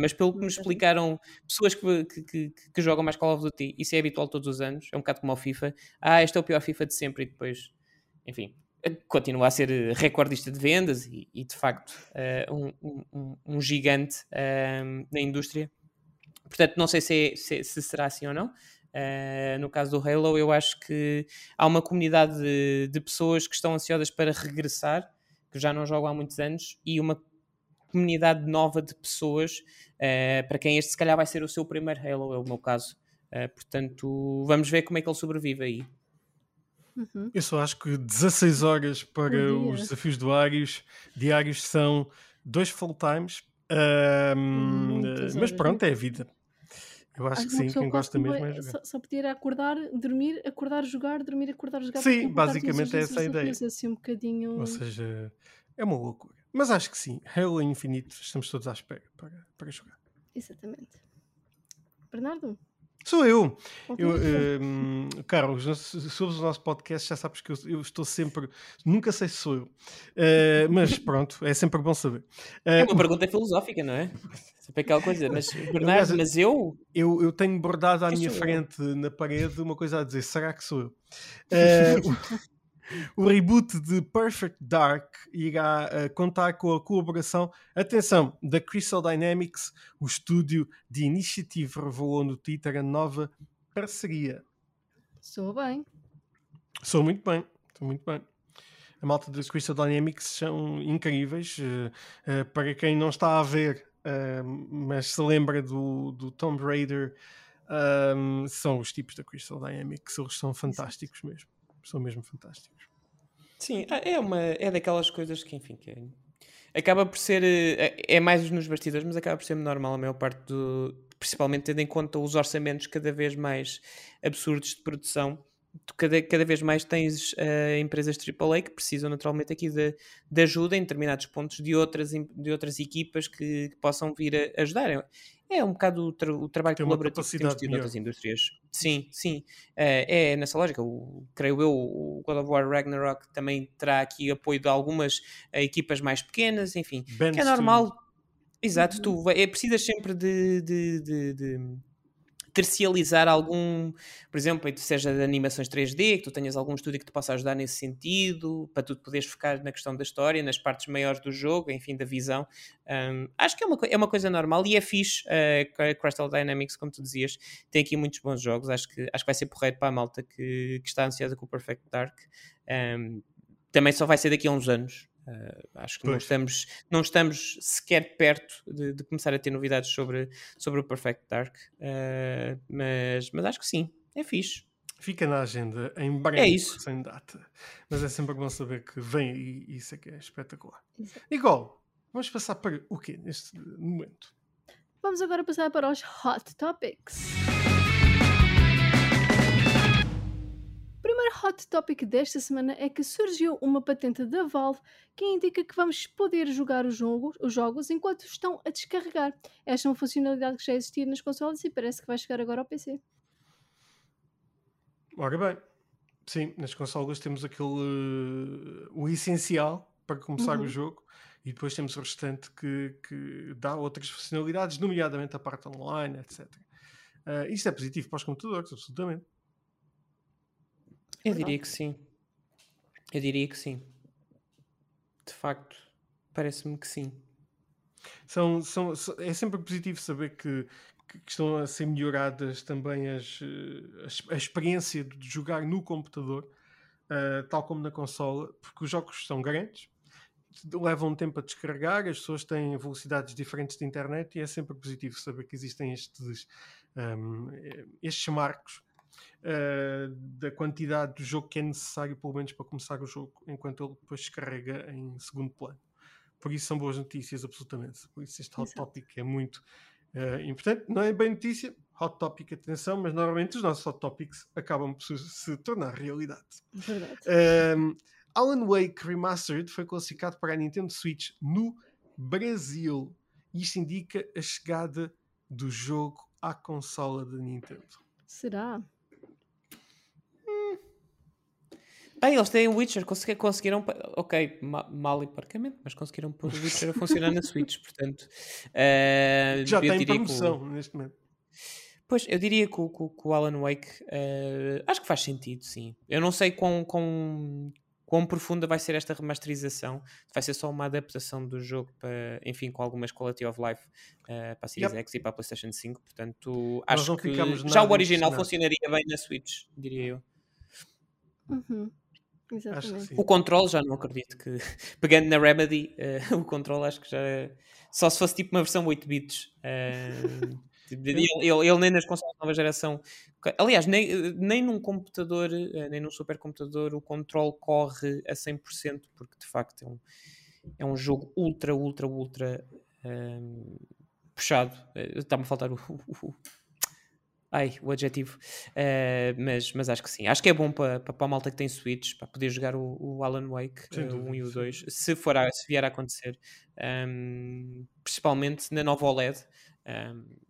mas pelo que me explicaram pessoas que, que, que, que jogam mais Call of Duty, isso é habitual todos os anos, é um bocado como o FIFA. Ah, este é o pior FIFA de sempre, e depois, enfim, continua a ser recordista de vendas e, e de facto uh, um, um, um, gigante uh, na indústria. Portanto, não sei se, é, se, se será assim ou não. Uh, no caso do Halo, eu acho que há uma comunidade de, de, pessoas que estão ansiosas para regressar, que já não jogam há muitos anos, e uma comunidade nova de pessoas para quem este se calhar vai ser o seu primeiro Halo, é o meu caso. portanto, vamos ver como é que ele sobrevive aí. Uhum. Eu só acho que 16 horas para os desafios diários, diários são dois full times, um, mas pronto, é a vida. Eu acho que sim, quem gosta mesmo é, é jogar. Só, só poder acordar, dormir, acordar, jogar, dormir, acordar, jogar. Sim, basicamente é essa a ideia. Assim um bocadinho... Ou seja, é uma loucura. Mas acho que sim, Halo Infinito, estamos todos à espera para, para jogar. Exatamente. Bernardo? Sou eu. eu um, Carlos, sobre o nosso podcast, já sabes que eu, eu, estou sempre. Nunca sei se sou eu. Uh, mas pronto, é sempre bom saber. Uh, é uma pergunta filosófica, não é? Sempre aquela coisa. Mas, Bernardo, mas eu... eu. Eu tenho bordado à minha frente eu. na parede uma coisa a dizer: será que sou eu? Uh, O reboot de Perfect Dark irá uh, contar com a colaboração, atenção, da Crystal Dynamics. O estúdio de Initiative revelou no Twitter a nova parceria. Sou bem. Sou muito bem, sou muito bem. A malta da Crystal Dynamics são incríveis. Uh, uh, para quem não está a ver, mas se lembra do, do Tomb Raider, um, são os tipos da Crystal Dynamics. Eles são fantásticos mesmo são mesmo fantásticos. Sim, ah, é, uma, é daquelas coisas que, enfim, que é, acaba por ser. Eh, é, é mais nos bastidores, mas acaba por ser normal a maior parte do. Principalmente tendo em conta os orçamentos cada vez mais absurdos de produção. Cada, cada vez mais tens uh, empresas AAA que precisam naturalmente aqui de, de ajuda em determinados pontos de outras, de outras equipas que, que possam vir a ajudar. É um bocado o, tra o trabalho Tem colaborativo que temos tido noutras indústrias. Sim, sim. Uh, é nessa lógica. O, creio eu, o God of War Ragnarok também terá aqui apoio de algumas uh, equipas mais pequenas, enfim. Que é normal. Exato, tu é, precisas sempre de, de, de, de tercializar algum, por exemplo, seja de animações 3D, que tu tenhas algum estúdio que te possa ajudar nesse sentido, para tu poderes focar na questão da história, nas partes maiores do jogo, enfim, da visão. Um, acho que é uma, é uma coisa normal e é fixe. Uh, Crystal Dynamics, como tu dizias, tem aqui muitos bons jogos. Acho que, acho que vai ser porreiro para a malta que, que está ansiosa com o Perfect Dark. Um, também só vai ser daqui a uns anos. Uh, acho que não estamos, não estamos sequer perto de, de, começar a ter novidades sobre, sobre o Perfect Dark, uh, mas, mas acho que sim, é fixe. Fica na agenda em breve, é isso. sem data. Mas é sempre bom saber que vem e isso é que é espetacular. Nicole, vamos passar para o quê neste momento? Vamos agora passar para os Hot Topics. Hot topic desta semana é que surgiu uma patente da Valve que indica que vamos poder jogar os jogos, os jogos enquanto estão a descarregar. Esta é uma funcionalidade que já existia nas consoles e parece que vai chegar agora ao PC. Ora bem, sim, nas consoles temos aquele uh, o essencial para começar uhum. o jogo E depois temos o restante que, que dá outras funcionalidades, nomeadamente a parte online, etc. Uh, isto é positivo para os computadores, absolutamente. Eu diria que sim. Eu diria que sim. De facto, parece-me que sim. São, são, é sempre positivo saber que, que estão a ser melhoradas também as, a, a experiência de jogar no computador, uh, tal como na consola, porque os jogos são grandes, levam tempo a descarregar, as pessoas têm velocidades diferentes de internet e é sempre positivo saber que existem estes, um, estes marcos uh, da quantidade do jogo que é necessário, pelo menos para começar o jogo, enquanto ele depois descarrega em segundo plano. Por isso são boas notícias, absolutamente. Por isso este hot topic é muito uh, importante. Não é bem notícia, hot topic, atenção, mas normalmente os nossos hot topics acabam por se tornar realidade. Verdade. Um, Alan Wake Remastered foi classificado para a Nintendo Switch no Brasil. Isto indica a chegada do jogo à consola da Nintendo. Será? Hum. Bem, eles têm o Witcher, conseguiram, ok, mal e parcamente, mas conseguiram pôr o Witcher a funcionar na Switch, portanto. Uh, Já tem promoção o... neste momento. Pois, eu diria que o, que o Alan Wake uh, acho que faz sentido, sim. Eu não sei quão, quão, quão profunda vai ser esta remasterização. Vai ser só uma adaptação do jogo para, enfim, com algumas quality of life uh, para a Series yep. X e para a PlayStation 5. Portanto, acho que já o original funcionaria bem na Switch, diria eu. Uhum. Exatamente. O controle já não acredito que pegando na Remedy, uh, o controle acho que já é... só se fosse tipo uma versão 8 bits. Uh, ele, ele, ele, nem nas consoles nova geração. Aliás, nem, nem num computador, eh, nem num supercomputador, o controle corre a 100%, porque de facto é um, é um jogo ultra, ultra, ultra um, ehm, puxado. Está-me a faltar o, o, ai, o adjetivo. Uh, mas, mas acho que sim. Acho que é bom para, a malta que tem Switch, para poder jogar o, o Alan Wake, uh, o 1 e o 2, se, for a, se vier a acontecer. Um, principalmente na nova OLED. Um,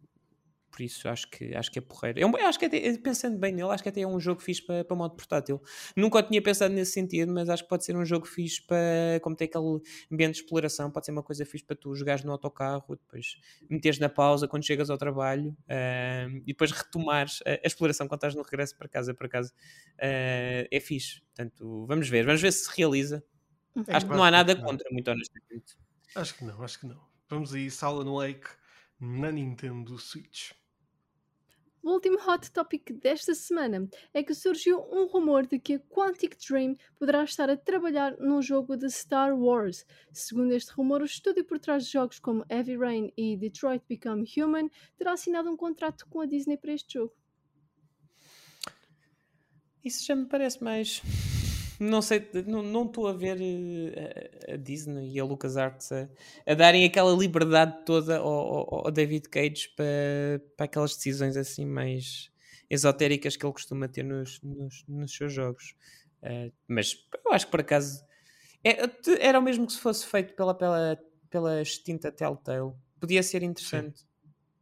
por isso acho que, acho que é porreiro. Eu, acho que até, pensando bem nele, acho que até é um jogo fixe para, para modo portátil. Nunca tinha pensado nesse sentido, mas acho que pode ser um jogo fixe para, como tem aquele ambiente de exploração, pode ser uma coisa fixe para tu jogares no autocarro, depois meteres na pausa quando chegas ao trabalho uh, e depois retomares a, a, exploração quando estás no regresso para casa. Para casa. Uh, é fixe. Portanto, vamos ver, vamos ver se se realiza. É acho que não há nada contra, muito honestamente. Acho que não, acho que não. Vamos aí, Alan Wake na Nintendo Switch. O último hot topic desta semana é que surgiu um rumor de que a Quantic Dream poderá estar a trabalhar num jogo de Star Wars. Segundo este rumor, o estúdio por trás de jogos como Heavy Rain e Detroit Become Human terá assinado um contrato com a Disney para este jogo. Isso já me parece mais não sei, não estou a ver uh, a, Disney e a LucasArts a, a darem aquela liberdade toda ao, ao, ao David Cage para, para aquelas decisões assim mais esotéricas que ele costuma ter nos, nos, nos seus jogos. Uh, mas eu acho que por acaso é, era o mesmo que se fosse feito pela, pela, pela extinta Telltale. Podia ser interessante. Sim.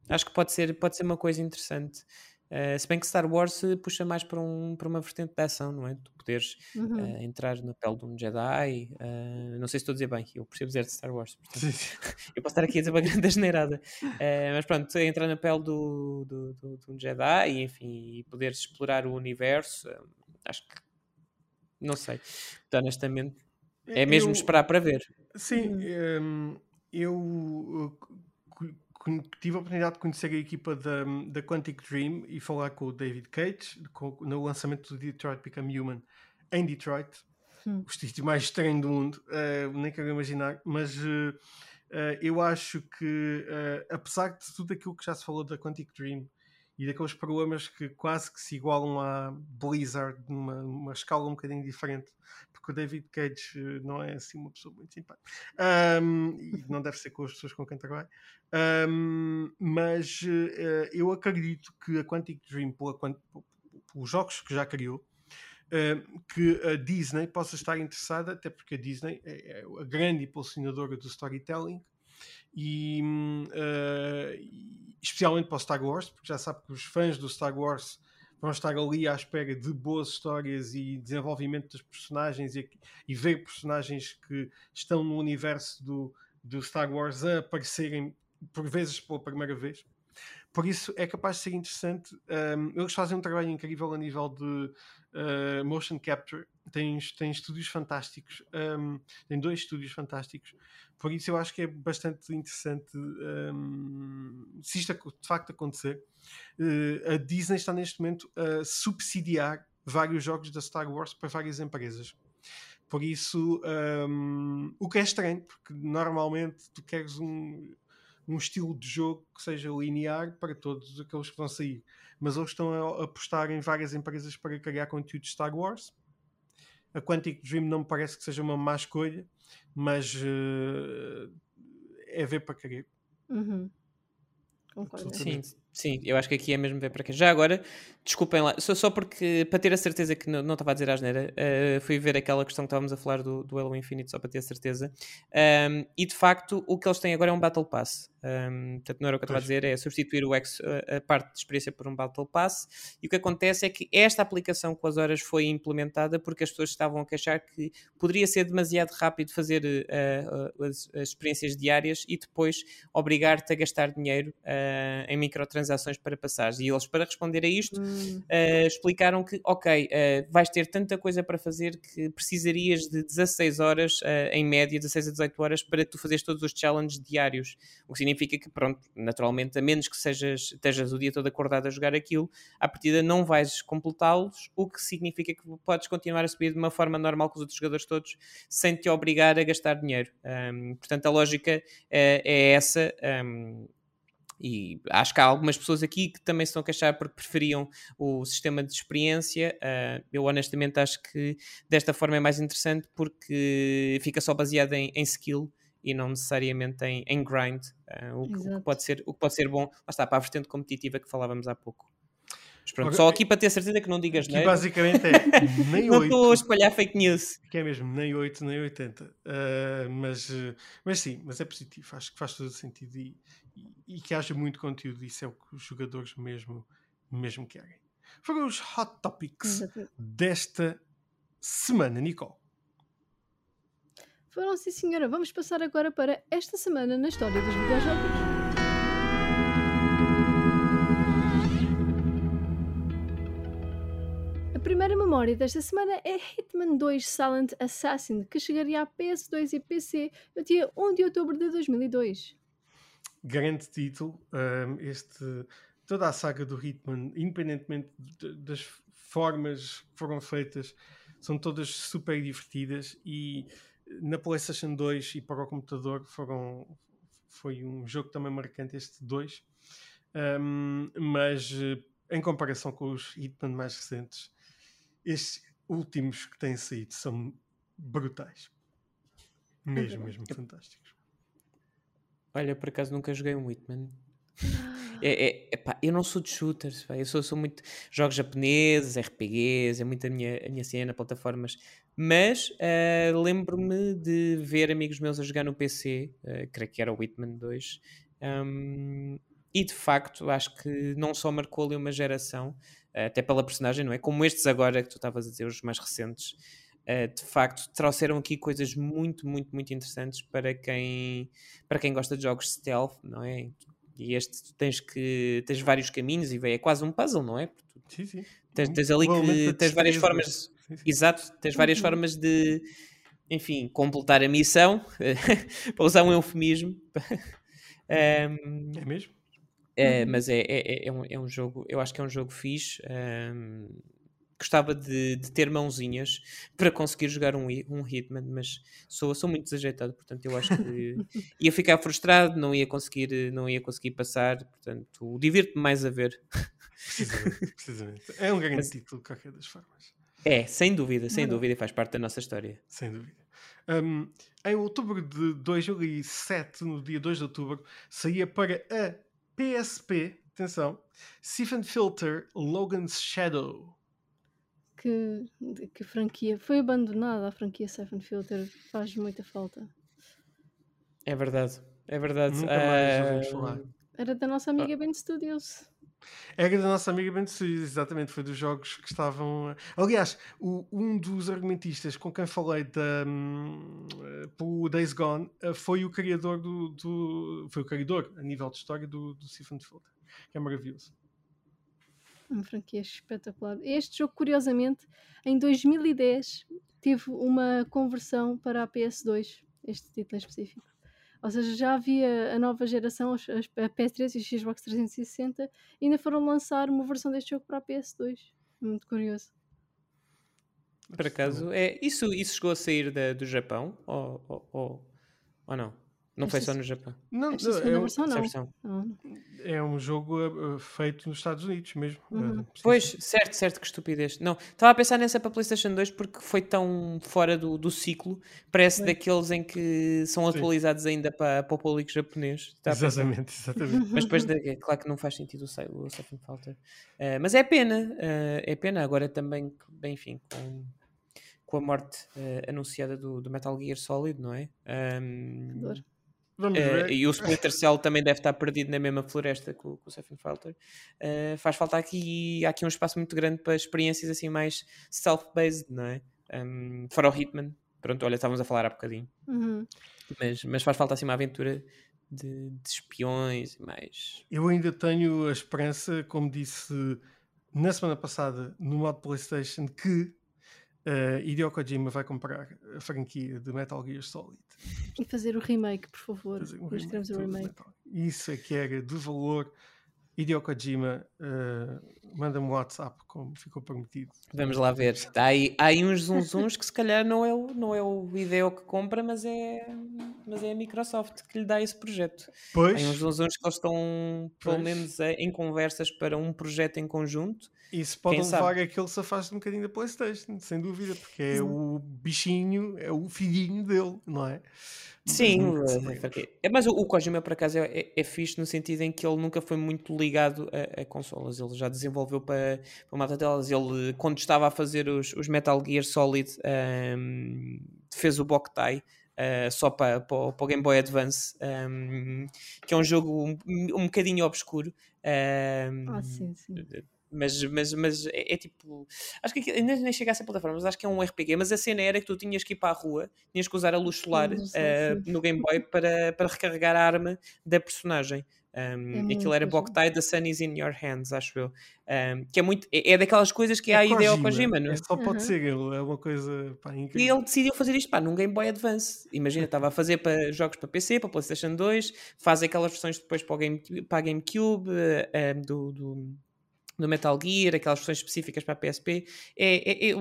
Acho que pode ser, pode ser uma coisa interessante. Uh, se bem que Star Wars puxa mais para, um, para uma vertente de ação, não é? Tu poderes uhum. uh, entrar na pele de um Jedi. Uh, não sei se estou a dizer bem, eu percebo dizer de Star Wars. Portanto, eu posso estar aqui a dizer uma grande asneirada. mas pronto, entrar na pele do, do, do, de um Jedi e, enfim, e poderes explorar o universo, acho que. Não sei. Então, honestamente, é mesmo eu, esperar para ver. Sim, um, ehm, eu tive a oportunidade de conhecer a equipa da, da Quantic Dream e falar com o David Cage com, no lançamento do Detroit Become Human em Detroit, hum. o sítio mais estranho do mundo, uh, nem quero imaginar, mas uh, uh, eu acho que, apesar de tudo aquilo que já se falou da Quantic Dream e daqueles problemas que quase que se igualam à Blizzard numa, numa escala um bocadinho diferente, porque o David Cage eh, não é assim uma pessoa muito simpática um, e não deve ser com as pessoas com quem trabalha. Um, mas uh, eu acredito que a Quantic Dream, pelos jogos que já criou, uh, que a Disney possa estar interessada, até porque a Disney é, é a grande impulsionadora do storytelling e uh, especialmente para o Star Wars, porque já sabe que os fãs do Star Wars vão estar ali à espera de boas histórias e desenvolvimento dos personagens e, e ver personagens que estão no universo do, do Star Wars a aparecerem por vezes pela primeira vez. Por isso é capaz de ser interessante. Um, eles fazem um trabalho incrível a nível de uh, motion capture. Tem, tem estúdios fantásticos. Um, dois estúdios fantásticos. Por isso eu acho que é bastante interessante um, se isto de facto acontecer. Uh, a Disney está neste momento a subsidiar vários jogos da Star Wars para várias empresas. Por isso, um, o que é estranho, porque normalmente tu queres um, um estilo de jogo que seja linear para todos aqueles que vão sair. Mas eles estão a apostar em várias empresas para criar conteúdo de Star Wars. A Quantic Dream não me parece que seja uma má escolha, mas uh, é ver para querer. Uhum. Concordo. Sim, sim, eu acho que aqui é mesmo ver para quê. Já agora, desculpem lá, só, só porque, para ter a certeza que não, não estava a dizer a asneira, uh, fui ver aquela questão que estávamos a falar do, do Halo Infinite, só para ter a certeza. Um, e de facto, o que eles têm agora é um Battle Pass. Um, portanto, não era o que eu estava a dizer, é substituir o X, a, a parte de experiência por um Battle Pass. E o que acontece é que esta aplicação com as horas foi implementada porque as pessoas estavam a queixar que poderia ser demasiado rápido fazer uh, uh, as, as, experiências diárias e depois obrigar-te a gastar dinheiro em microtransações para passares. E eles, para responder a isto, hum. explicaram que, ok, vais ter tanta coisa para fazer que precisarias de 16 horas, em média, 16 a 18 horas, para tu fazeres todos os challenges diários. O que significa que, pronto, naturalmente, a menos que sejas, estejas o dia todo acordado a jogar aquilo, à partida não vais completá-los, o que significa que podes continuar a subir de uma forma normal com os outros jogadores todos, sem te obrigar a gastar dinheiro. Um, portanto, a lógica é, é essa. Um, e acho que há algumas pessoas aqui que também se estão a queixar porque preferiam o sistema de experiência. Uh, eu honestamente acho que desta forma é mais interessante porque fica só baseado em, em skill e não necessariamente em, em grind, uh, o, que, o, que, pode ser, o que pode ser bom, lá está, para a vertente competitiva que falávamos há pouco. Mas pronto, okay. só aqui para ter certeza que não digas que basicamente é nem não estou a espalhar fake news. Que é mesmo, nem 8, nem 80. Uh, mas, mas sim, mas é positivo, acho que faz todo sentido e, e, que haja muito conteúdo, isso é o que os jogadores mesmo, mesmo querem. Foram os hot topics desta semana, Nicole. Foram sim, senhora. Vamos passar agora para esta semana na história dos videojogos. A primeira memória desta semana é Hitman 2 Silent Assassin, que chegaria a PS2 e PC no dia 1 de outubro de 2002. Grande título. Um, este, toda a saga do Hitman, independentemente das formas que foram feitas, são todas super divertidas e na PlayStation 2 e para o computador foram, foi um jogo também marcante este 2 um, mas eh, em comparação com os Hitman mais recentes estes últimos que têm saído são brutais. Mesmo, mesmo fantásticos Olha, por acaso nunca joguei um Hitman é, é, epá, eu não sou de shooters, pá, eu sou, sou muito jogos japoneses, RPGs, é muito a minha, a minha cena, plataformas. Mas uh, lembro-me de ver amigos meus a jogar no PC, uh, eh, creio que era o Whitman 2, um, e de facto acho que não só marcou ali uma geração, uh, até pela personagem, não é? Como estes agora que tu estavas a dizer, os mais recentes. Uh, de facto trouxeram aqui coisas muito, muito, muito interessantes para quem, para quem gosta de jogos stealth, não é? E este tu tens que tens vários caminhos e é quase um puzzle, não é? Sim, sim. Tens, tens ali que tens várias formas. Sim, sim. Exato, tens várias uhum. formas de, enfim, completar a missão, para usar um eufemismo. um, é mesmo? É, mas é, é, é, um, é um jogo, eu acho que é um jogo fixe. Um, gostava de, de, ter mãozinhas para conseguir jogar um, um Hitman, mas sou, sou muito desajeitado, portanto eu acho que ia ficar frustrado, não ia conseguir, não ia conseguir passar, portanto divirto-me mais a ver. Precisamente, precisamente. É um grande mas, título de qualquer das formas. É, sem dúvida, sem dúvida, e faz parte da nossa história. Sem dúvida. Um, em outubro de 2007, no dia 2 de outubro, saía para a PSP, atenção, Siphon Filter Logan's Shadow que, que a franquia foi abandonada, a franquia Seven Filter faz muita falta. É verdade, é verdade. Nunca mais uh... falar. Era da nossa amiga ah. Ben Studios. Era da nossa amiga Ben Suíça, exatamente, foi dos jogos que estavam. Aliás, o, um dos argumentistas com quem falei da, um, pelo Days Gone eh, foi o criador do, do, Foi o criador, a nível de história, do, do Siphon Filter, que é maravilhoso. Uma franquia espetacular. Este jogo, curiosamente, em 2010 teve uma conversão para a PS2, este título em específico. Ou seja, já havia a nova geração, a PS3 e o Xbox 360, e ainda foram lançar uma versão deste jogo para a PS2. Muito curioso. Por acaso, é, isso, isso chegou a sair da, do Japão? Ou, ou, ou, ou não? Não foi só no Japão. Não, Esta não, é, versão, não. Versão. é um jogo uh, feito nos Estados Unidos mesmo. Uhum. Uh, pois, certo, certo, que estupidez. Não, estava a pensar nessa para a PlayStation 2 porque foi tão fora do, do ciclo. Parece é. daqueles em que são Sim. atualizados ainda para, para o público japonês. exatamente, exatamente. Mas depois, de, é claro que não faz sentido o, o Stephen Falter. Uh, mas é pena, uh, é pena. Agora também, bem, enfim, com, com a morte uh, anunciada do, do Metal Gear Solid, não é? Um, Vamos ver. Uh, e o Splinter Cell também deve estar perdido na mesma floresta que o, com o Stephen Falter. Uh, faz falta aqui, há aqui um espaço muito grande para experiências assim mais self-based, não é? Um, fora o Hitman, pronto, olha, estávamos a falar há bocadinho. Uhum. Mas, mas faz falta assim uma aventura de, de espiões e mais. Eu ainda tenho a esperança, como disse na semana passada, no modo PlayStation, que uh, Hideo Kojima vai comprar a franquia de Metal Gear Solid. E fazer o remake, por favor. Fazer um remake, remake. Isso é que era de valor. Hideo Kojima, uh, manda-me um WhatsApp, como ficou prometido. Vamos lá ver. Há aí, há aí uns zunzuns que se calhar não é, o, não é o Hideo que compra, mas é, mas é a Microsoft que lhe dá esse projeto. Pois. Há uns zunzuns que eles estão, pelo pois. menos, em conversas para um projeto em conjunto isso pode Quem levar sabe? a que ele se afaste um bocadinho da Playstation, sem dúvida, porque é o bichinho, é o filhinho dele, não é? Sim, é, mas o, o Kojima por acaso é, é, é fixe no sentido em que ele nunca foi muito ligado a, a consolas, ele já desenvolveu para, para uma delas. Ele, quando estava a fazer os, os Metal Gear Solid, um, fez o Boktai. Uh, só para, para, para, o Game Boy Advance, um, que é um jogo um, um bocadinho obscuro. Um, ah, sim, sim mas, mas, mas é, é, tipo. Acho que ainda nem chega a ser plataforma, mas acho que é um RPG. Mas a cena era que tu tinhas que ir para a rua, tinhas que usar a luz solar uh, no Game Boy para, para recarregar a arma da personagem. Um, é aquilo era Boktai The Sun is in Your Hands, acho eu. Um, que é muito. É, é, daquelas coisas que é há a ideia ao Kojima, não é? é só pode uhum. ser ele, é uma coisa pá, incrível. E ele decidiu fazer isto pá, num Game Boy Advance. Imagina, estava a fazer para jogos para PC, para PlayStation 2, faz aquelas versões depois para, o Game, para a GameCube, uh, do, do do Metal Gear, aquelas versões específicas para a PSP, é, é, é,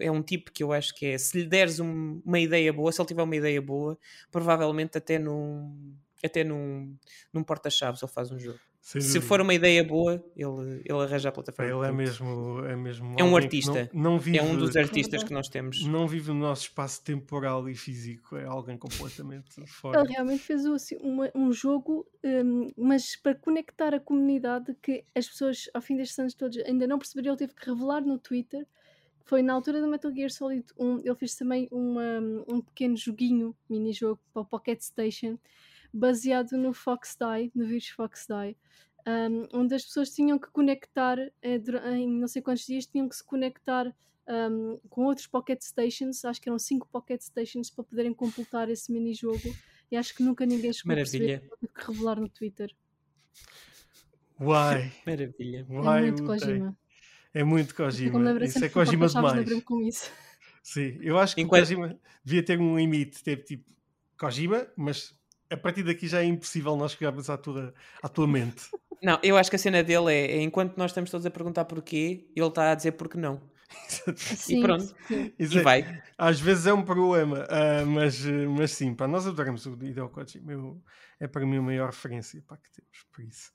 é, um tipo que eu acho que é, se lhe deres um, uma ideia boa, se ele tiver uma ideia boa, provavelmente até num, até num, num porta-chaves ele faz um jogo. Se for uma ideia boa, ele, ele arranja a plataforma. Ele é mesmo, é mesmo. É um artista. Não, não vive, é um dos artistas que nós temos. Não vive no nosso espaço temporal e físico. É alguém completamente fora. Ele realmente fez assim, uma, um jogo, um, mas para conectar a comunidade que as pessoas, ao fim destes anos todos, ainda não perceberam. Ele teve que revelar no Twitter. Foi na altura do Metal Gear Solid 1. Ele fez também uma, um pequeno joguinho, mini-jogo para o Pocket Station baseado no Fox Die, no vírus Fox Die, um, onde as pessoas tinham que conectar eh, em não sei quantos dias, tinham que se conectar um, com outros Pocket Stations, acho que eram cinco Pocket Stations para poderem completar esse mini-jogo e acho que nunca ninguém chegou Maravilha. a perceber que revelar no Twitter. Uai! Maravilha! Uai, é muito Kojima. É muito Kojima. Isso é Kojima demais. Com isso. Sim, eu acho que Enquanto... Kojima devia ter um limite, ter tipo Kojima, mas a partir daqui já é impossível nós chegarmos à tua, à tua mente. Não, eu acho que a cena dele é, é enquanto nós estamos todos a perguntar porquê, ele está a dizer porque não. Sim, e pronto, sim. e é, vai. Às vezes é um problema, uh, mas, mas sim, para nós adoramos o Hideo Kojima. é para mim a maior referência pá, que temos, por isso.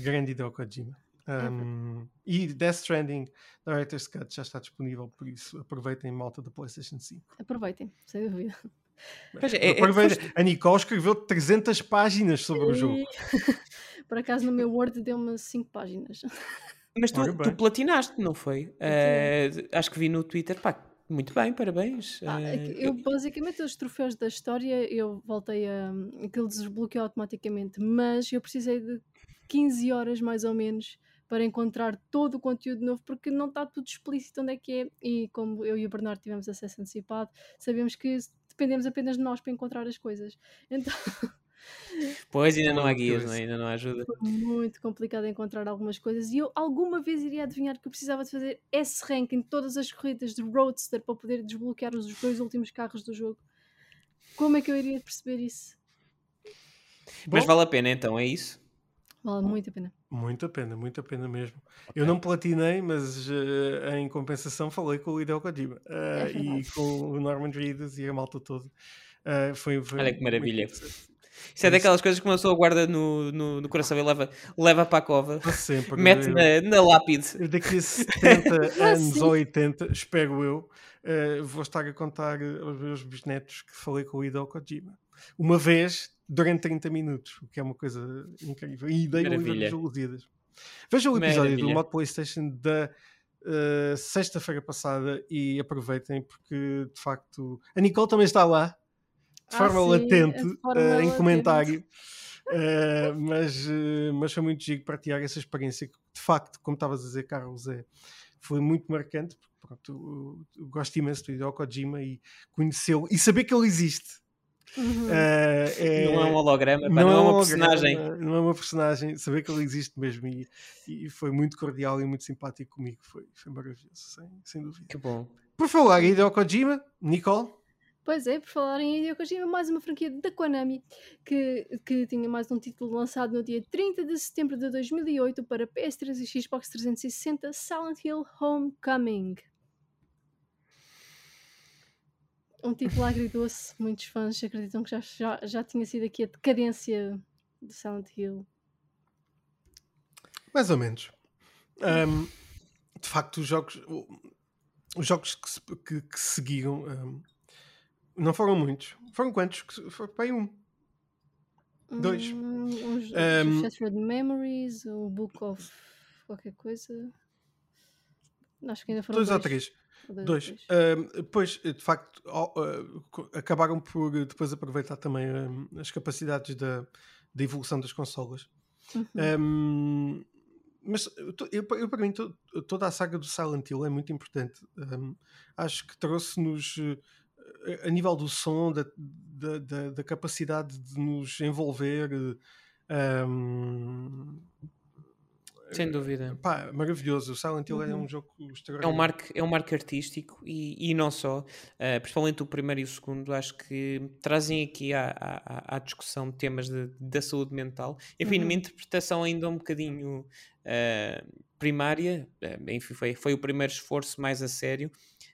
Grande Hideo Kojima. Um, E Death Stranding Director's Cut já está disponível, por isso aproveitem malta da PlayStation 5. Aproveitem, sem dúvida. É, é, é, a Nicole escreveu 300 páginas sobre o jogo. Por acaso no meu Word deu-me 5 páginas. Mas tu, tu, platinaste, não foi? Uh, acho que vi no Twitter, pá, muito bem, parabéns. Ah, uh, eu basicamente os troféus da história eu voltei a. aquilo desbloqueou automaticamente, mas eu precisei de 15 horas mais ou menos para encontrar todo o conteúdo novo, porque não está tudo explícito onde é que é. E como eu e o Bernardo tivemos acesso antecipado, sabemos que dependemos apenas de nós para encontrar as coisas. Então. Pois, ainda não há guias, não é? ainda não há ajuda. Foi muito complicado encontrar algumas coisas e eu alguma vez iria adivinhar que eu precisava de fazer esse rank em todas as corridas de Roadster para poder desbloquear os dois últimos carros do jogo. Como é que eu iria perceber isso? Mas vale a pena então, é isso? Vale muito a pena. Muito a pena, muito a pena mesmo. Okay. Eu não platinei, mas uh, em compensação falei com o Hideo Kojima uh, é e com o Norman Reedus e a malta toda. Uh, foi, foi Olha que maravilha. Isso é daquelas coisas que uma pessoa guarda no, no, no coração e leva, leva para a cova, sempre, mete na, na lápide. Daqui a 70 anos ou 80, espero eu, uh, vou estar a contar aos meus bisnetos que falei com o Hideo Kojima. Uma vez, durante 30 minutos, o que é uma coisa incrível. E dei livros luzidas. Veja o episódio Maravilha. do Mod PlayStation da uh, sexta-feira passada e aproveitem, porque de facto a Nicole também está lá de ah, forma sim, latente forma uh, em comentário. Uh, mas, uh, mas foi muito giro partilhar essa experiência que, de facto, como estavas a dizer, Carlos, é, foi muito marcante. Porque, pronto, eu, eu gosto imenso do Hideo Kojima e conhecê-lo e saber que ele existe. Uhum. Uh, é, não é um holograma, não, não é uma personagem. Não é uma personagem, saber que ele existe mesmo e, e foi muito cordial e muito simpático comigo. Foi, foi maravilhoso, sem, sem dúvida. Que bom. Por falar em Hideo Kojima, Nicole. Pois é, por falar em Hideo Kojima, mais uma franquia da Konami que, que tinha mais um título lançado no dia 30 de setembro de 2008 para PS3 e Xbox 360, Silent Hill Homecoming. Um título agridoce, muitos fãs acreditam que já, já, já tinha sido aqui a decadência de Silent Hill. Mais ou menos. Um, de facto, os jogos, os jogos que, se, que, que seguiam um, não foram muitos. Foram quantos? Foi aí um. Dois. Hum, os, um, Shattered Memories, o Book of qualquer coisa. Acho que ainda foram dois. Dois ou três. Dois. Um, pois, de facto, uh, acabaram por depois aproveitar também as capacidades da, da evolução das consolas. Uhum. Um, mas eu, eu, para mim, toda a saga do Silent Hill é muito importante. Um, acho que trouxe-nos a nível do som, da, da, da, da capacidade de nos envolver. Um, sem dúvida. Pá, maravilhoso. O Silent Hill uhum. é um jogo extraordinário. É um marco, é um marco artístico e, e não só. Uh, principalmente o primeiro e o segundo, acho que trazem aqui à, à, à discussão temas de, da saúde mental. Enfim, uhum. numa interpretação ainda um bocadinho uh, primária. Uh, enfim, foi, foi o primeiro esforço mais a sério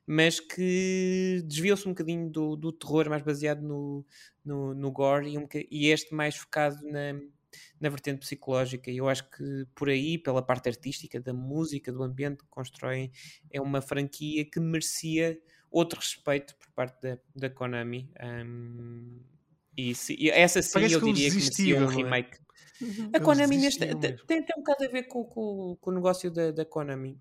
mas que desviou-se um bocadinho do, do terror mais baseado no, no, no gore e, um, e este mais focado na, na vertente psicológica. E eu acho que por aí, pela parte artística, da música, do ambiente que constroem, é uma franquia que merecia outro respeito por parte da, da Konami. Um, e, se, e, essa sim Parece eu diria que merecia um é? remake. Uhum. A Konami neste, tem, tem um bocado a ver com, com, com o negócio da, da Konami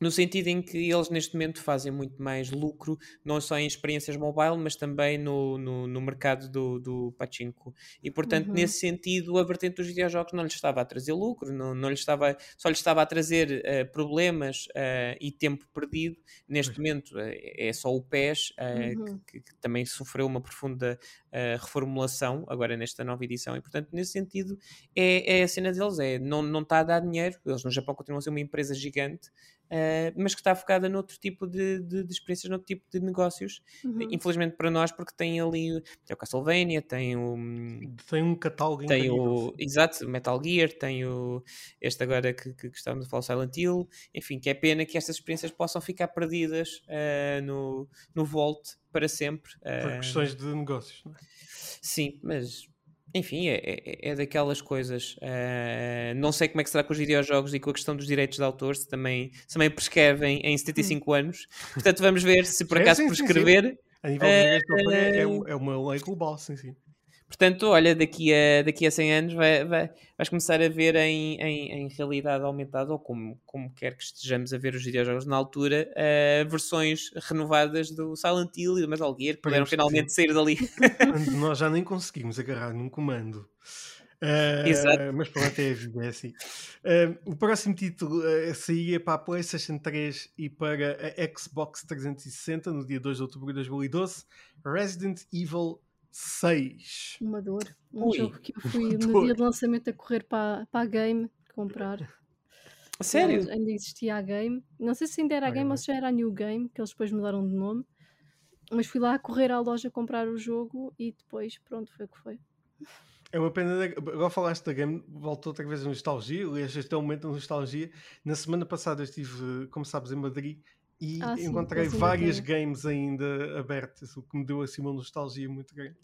no sentido em que eles neste momento fazem muito mais lucro, não só em experiências mobile, mas também no, no, no mercado do, do pachinko. E portanto, uhum. nesse sentido, a vertente dos videojogos não lhes estava a trazer lucro, não, não lhes estava, só lhes estava a trazer uh, problemas uh, e tempo perdido. Neste uhum. momento uh, é só o PES, uhum. que, que, também sofreu uma profunda reformulação agora nesta nova edição. E portanto, nesse sentido, é, é a cena deles: é, não, não está a dar dinheiro. Eles no Japão continuam a ser uma empresa gigante. Uh, mas que está focada noutro tipo de, de, de experiências, noutro tipo de negócios. Uhum. Infelizmente para nós, porque tem ali tem o Castlevania, tem o. Tem um catálogo Tem o. Exato, Metal Gear, tem o. Este agora que, que, que estamos a falar, o Silent Hill. Enfim, que é pena que estas experiências possam ficar perdidas uh, no, no Vault para sempre. Uh, Por questões de negócios, não é? Sim, mas enfim, é, é, é, daquelas coisas. Uh, não sei como é que será com os videojogos e com a questão dos direitos de autor, se também, se também prescrevem em 75 hum. anos. Portanto, vamos ver se por acaso sim, sim, prescrever. Sim, a nível de autor é, é, é uma lei global, sim, sim. Portanto, olha, daqui a, daqui a 100 anos vai, vai, vais começar a ver em, em, em, realidade aumentada, ou como, como quer que estejamos a ver os videojogos na altura, uh, versões renovadas do Silent Hill e do Metal Gear, que puderam finalmente sair dali. Nós já nem conseguimos agarrar num comando Uh, Exato. Mas pronto, é a vida, é assim. Uh, o próximo título uh, saía para a PlayStation 3 e para a Xbox 360 no dia 2 de outubro de 2012. Resident Evil 6. Uma dor. Um Ui. jogo que eu fui Dor. no dia de lançamento a correr para, para a game comprar. A sério? Ainda- Ainda existia a game. Não sei se ainda era a game ai. ou se já era a New Game, que eles depois mudaram de nome. Mas fui lá a correr à loja comprar o jogo e depois, pronto, foi o que foi. É uma pena. da- Agora falaste da game, voltou outra vez a nostalgia. Aliás, este é um momento de nostalgia. Na semana passada eu estive, como sabes, em Madrid e Ah, sim, encontrei ainda games ainda abertas, o que me deu assim uma nostalgia muito grande.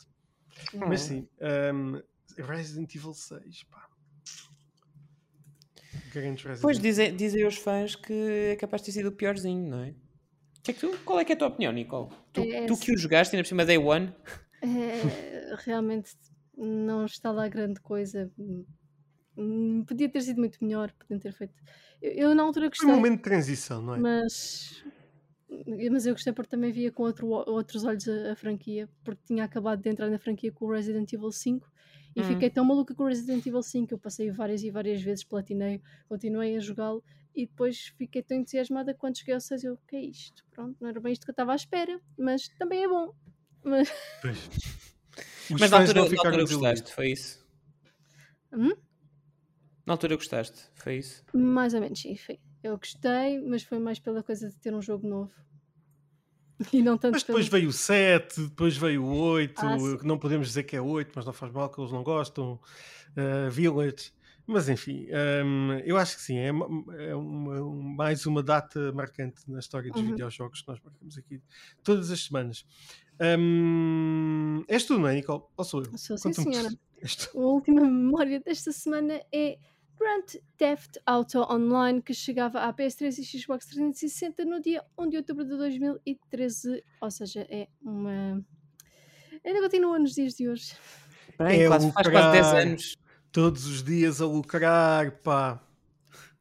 Hum. Mas sim, um, Resident Evil 6, pá. Grandes Resident Pois Evil. dizem, dizem os fãs que é capaz de ter sido o piorzinho, não é? Que é que tu- qual é que é a tua opinião, Nicole? Tu, É tu que o jogaste ainda por cima Day One, É, realmente não está lá grande coisa. Hum, Podia ter sido muito melhor, podiam ter feito. Eu, eu na altura Foi gostei, um momento de transição, não é? mas, mas eu gostei porque também via com outro, outros olhos a, a franquia, porque tinha acabado de entrar na franquia com o Resident Evil 5 e Hum. fiquei tão maluca com o Resident Evil 5 eu passei várias e várias vezes, platinei, continuei a jogá-lo e depois fiquei tão entusiasmada quando cheguei ao 6 eu, o que é isto? Pronto, não era bem isto que eu estava à espera, mas também é bom. Mas, mas na altura, na altura gostaste, foi isso? Hum? Na altura gostaste, foi isso? Mais ou menos, sim, foi. Eu gostei, mas foi mais pela coisa de ter um jogo novo. E não tanto Mas depois pelo... veio o 7, depois veio o 8, Ah, não podemos dizer que é 8, mas não faz mal que eles não gostam. Uh, Village. Mas enfim, um, eu acho que sim, é, é uma- um- mais uma data marcante na história dos Uhum. videojogos que nós marcamos aqui todas as semanas. Um, és tu, não é, Nicole? Ou sou eu? Sou sim, senhora. A última memória desta semana é Grand Theft Auto Online, que chegava à PS3 e Xbox 360 no dia 1 de outubro de 2013. Ou seja, é uma. Ainda continua nos dias de hoje. Bem, É quase, faz quase 10 lucrar. anos. Todos os dias a lucrar, pá.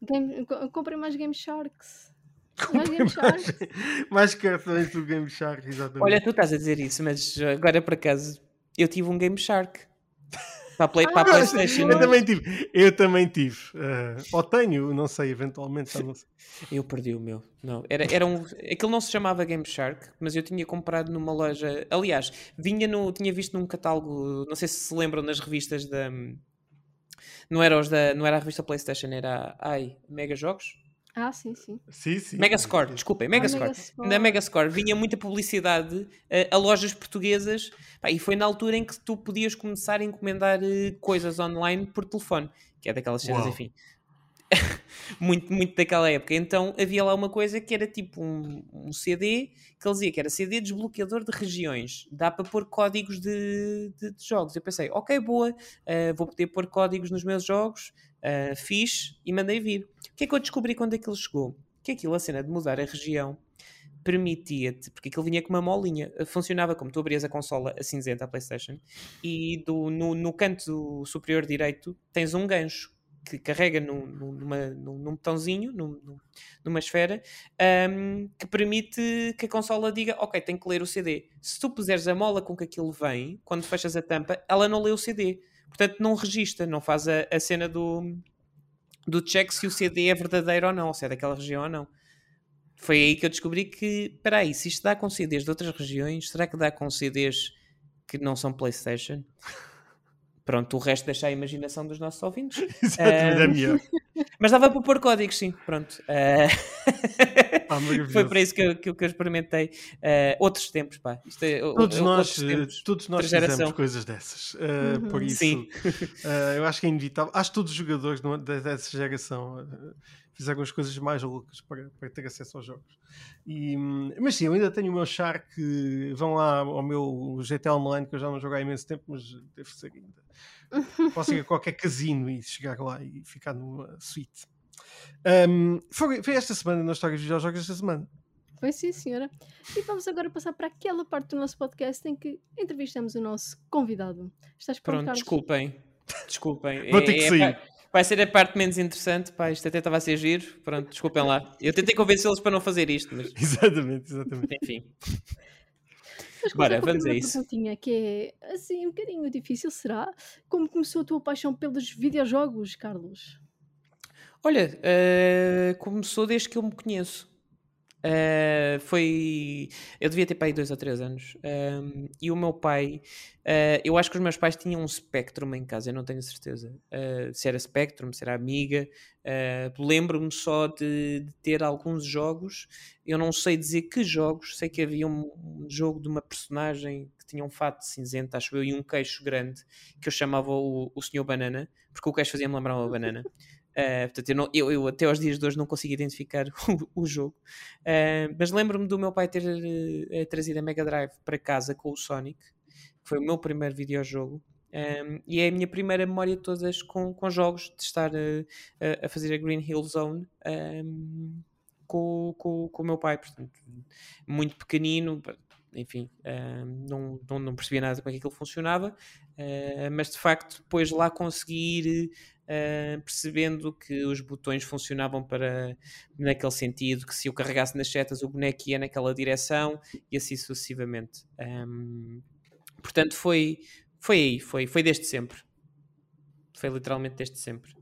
Game... co- Comprei mais Game Sharks. Mais Game Sharks. mais cartões do Game Shark, exatamente. Olha, tu estás a dizer isso, mas agora por acaso eu tive um Game Shark para a, Play, para a Ah, PlayStation. Eu também tive. Eu também tive. eh, ou tenho, não sei, eventualmente. não sei. Eu perdi o meu. Não, era, era um, aquilo não se chamava Game Shark, mas eu tinha comprado numa loja. Aliás, vinha no, tinha visto num catálogo, não sei se se lembram nas revistas da. Não era, os da, não era a revista PlayStation, era ai, Mega Jogos? Ah, sim, sim. Sim, sim. Mega Score, desculpem, Ah, Score. Megascore. Na Mega Score vinha muita publicidade eh, a lojas portuguesas pá, e foi na altura em que tu podias começar a encomendar eh, coisas online por telefone, que é daquelas cenas, Uau. enfim. muito, muito daquela época. Então havia lá uma coisa que era tipo um, um CD que ele dizia que era CD desbloqueador de regiões. Dá para pôr códigos de, de- de jogos. Eu pensei, ok, boa, eh, vou poder pôr códigos nos meus jogos, eh, fiz e mandei vir. O que é que eu descobri quando aquilo chegou? Que aquilo, a cena de mudar a região, permitia-te, porque aquilo vinha com uma molinha, eh, funcionava como tu abrias a consola a cinzenta, a Playstation, e do, no, no canto superior direito tens um gancho que carrega num, num- numa, num, botãozinho, num- num- numa esfera, ahm, que permite que a consola diga, ok, tem que ler o CD. Se tu puseres a mola com que aquilo vem, quando fechas a tampa, ela não lê o CD. Portanto, não registra, não faz a, a cena do, do check se o CD é verdadeiro ou não, se é daquela região ou não. Foi aí que eu descobri que, espera aí, se isto dá com CDs de outras regiões, será que dá com CDs que não são PlayStation? Pronto, o resto deixa a imaginação dos nossos ouvintes. Exatamente, é melhor. Mas dava para pôr códigos, sim, pronto. Ah, maravilhoso. Foi para isso que eu, que eu, experimentei. Ah, outros tempos, pá. É, o- Todos o- nós, tempos. eh, todos nós fizemos coisas dessas. eh, Uhum. Por isso, Sim. eh, eu acho que é inevitável. Acho que todos os jogadores dessa geração eh, fizeram as coisas mais loucas para, para ter acesso aos jogos. E, hum, mas sim, eu ainda tenho o meu Shark. eh, Vão lá ao meu GTA Online, que eu já não jogo há imenso tempo, mas deve ser ainda. Posso ir a qualquer casino e chegar lá e ficar numa suite. Hum, foi, foi esta semana na história dos videojogos esta semana. Foi sim, senhora. E vamos agora passar para aquela parte do nosso podcast em que entrevistamos o nosso convidado. Estás pronto, Pronto, desculpem. Desculpem. Vou ter que É- é sair. pa- vai ser a parte menos interessante. Pá, isto até estava a ser giro. Pronto, desculpem lá. Eu tentei convencê-los para não fazer isto, mas Exatamente, exatamente. enfim. Mas Bora, a vamos a isso. perguntinha, que é assim um bocadinho difícil, será? Como começou a tua paixão pelos videojogos, Carlos? Olha, eh, começou desde que eu me conheço. Eh, foi. Eu devia ter pai dois ou três anos. e o meu pai. eh, eu acho que os meus pais tinham um Spectrum em casa, eu não tenho certeza. eh, se era Spectrum, se era Amiga. Lembro-me só de, de ter alguns jogos. Eu não sei dizer que jogos. Sei que havia um, um jogo de uma personagem que tinha um fato cinzento, acho eu, e um queixo grande, que eu chamava o, o Senhor Banana, porque o queixo fazia-me lembrar uma banana. Uh, portanto, eu, não- eu- eu até aos dias de hoje não consigo identificar o, o jogo. Uh, mas lembro-me do meu pai ter eh, trazido a Mega Drive para casa com o Sonic, que foi o meu primeiro videojogo. Um, e é a minha primeira memória de todas com, com jogos, de estar a, a fazer a Green Hill Zone um, com, com, com o meu pai. Portanto, muito pequenino, enfim, um, não, não, não percebia nada como é que aquilo funcionava, uh, mas de facto, depois lá consegui ir uh, percebendo que os botões funcionavam para naquele sentido, que se eu carregasse nas setas o boneco ia naquela direção e assim sucessivamente. Um, portanto, foi, foi aí, foi, foi desde sempre. Foi literalmente desde sempre.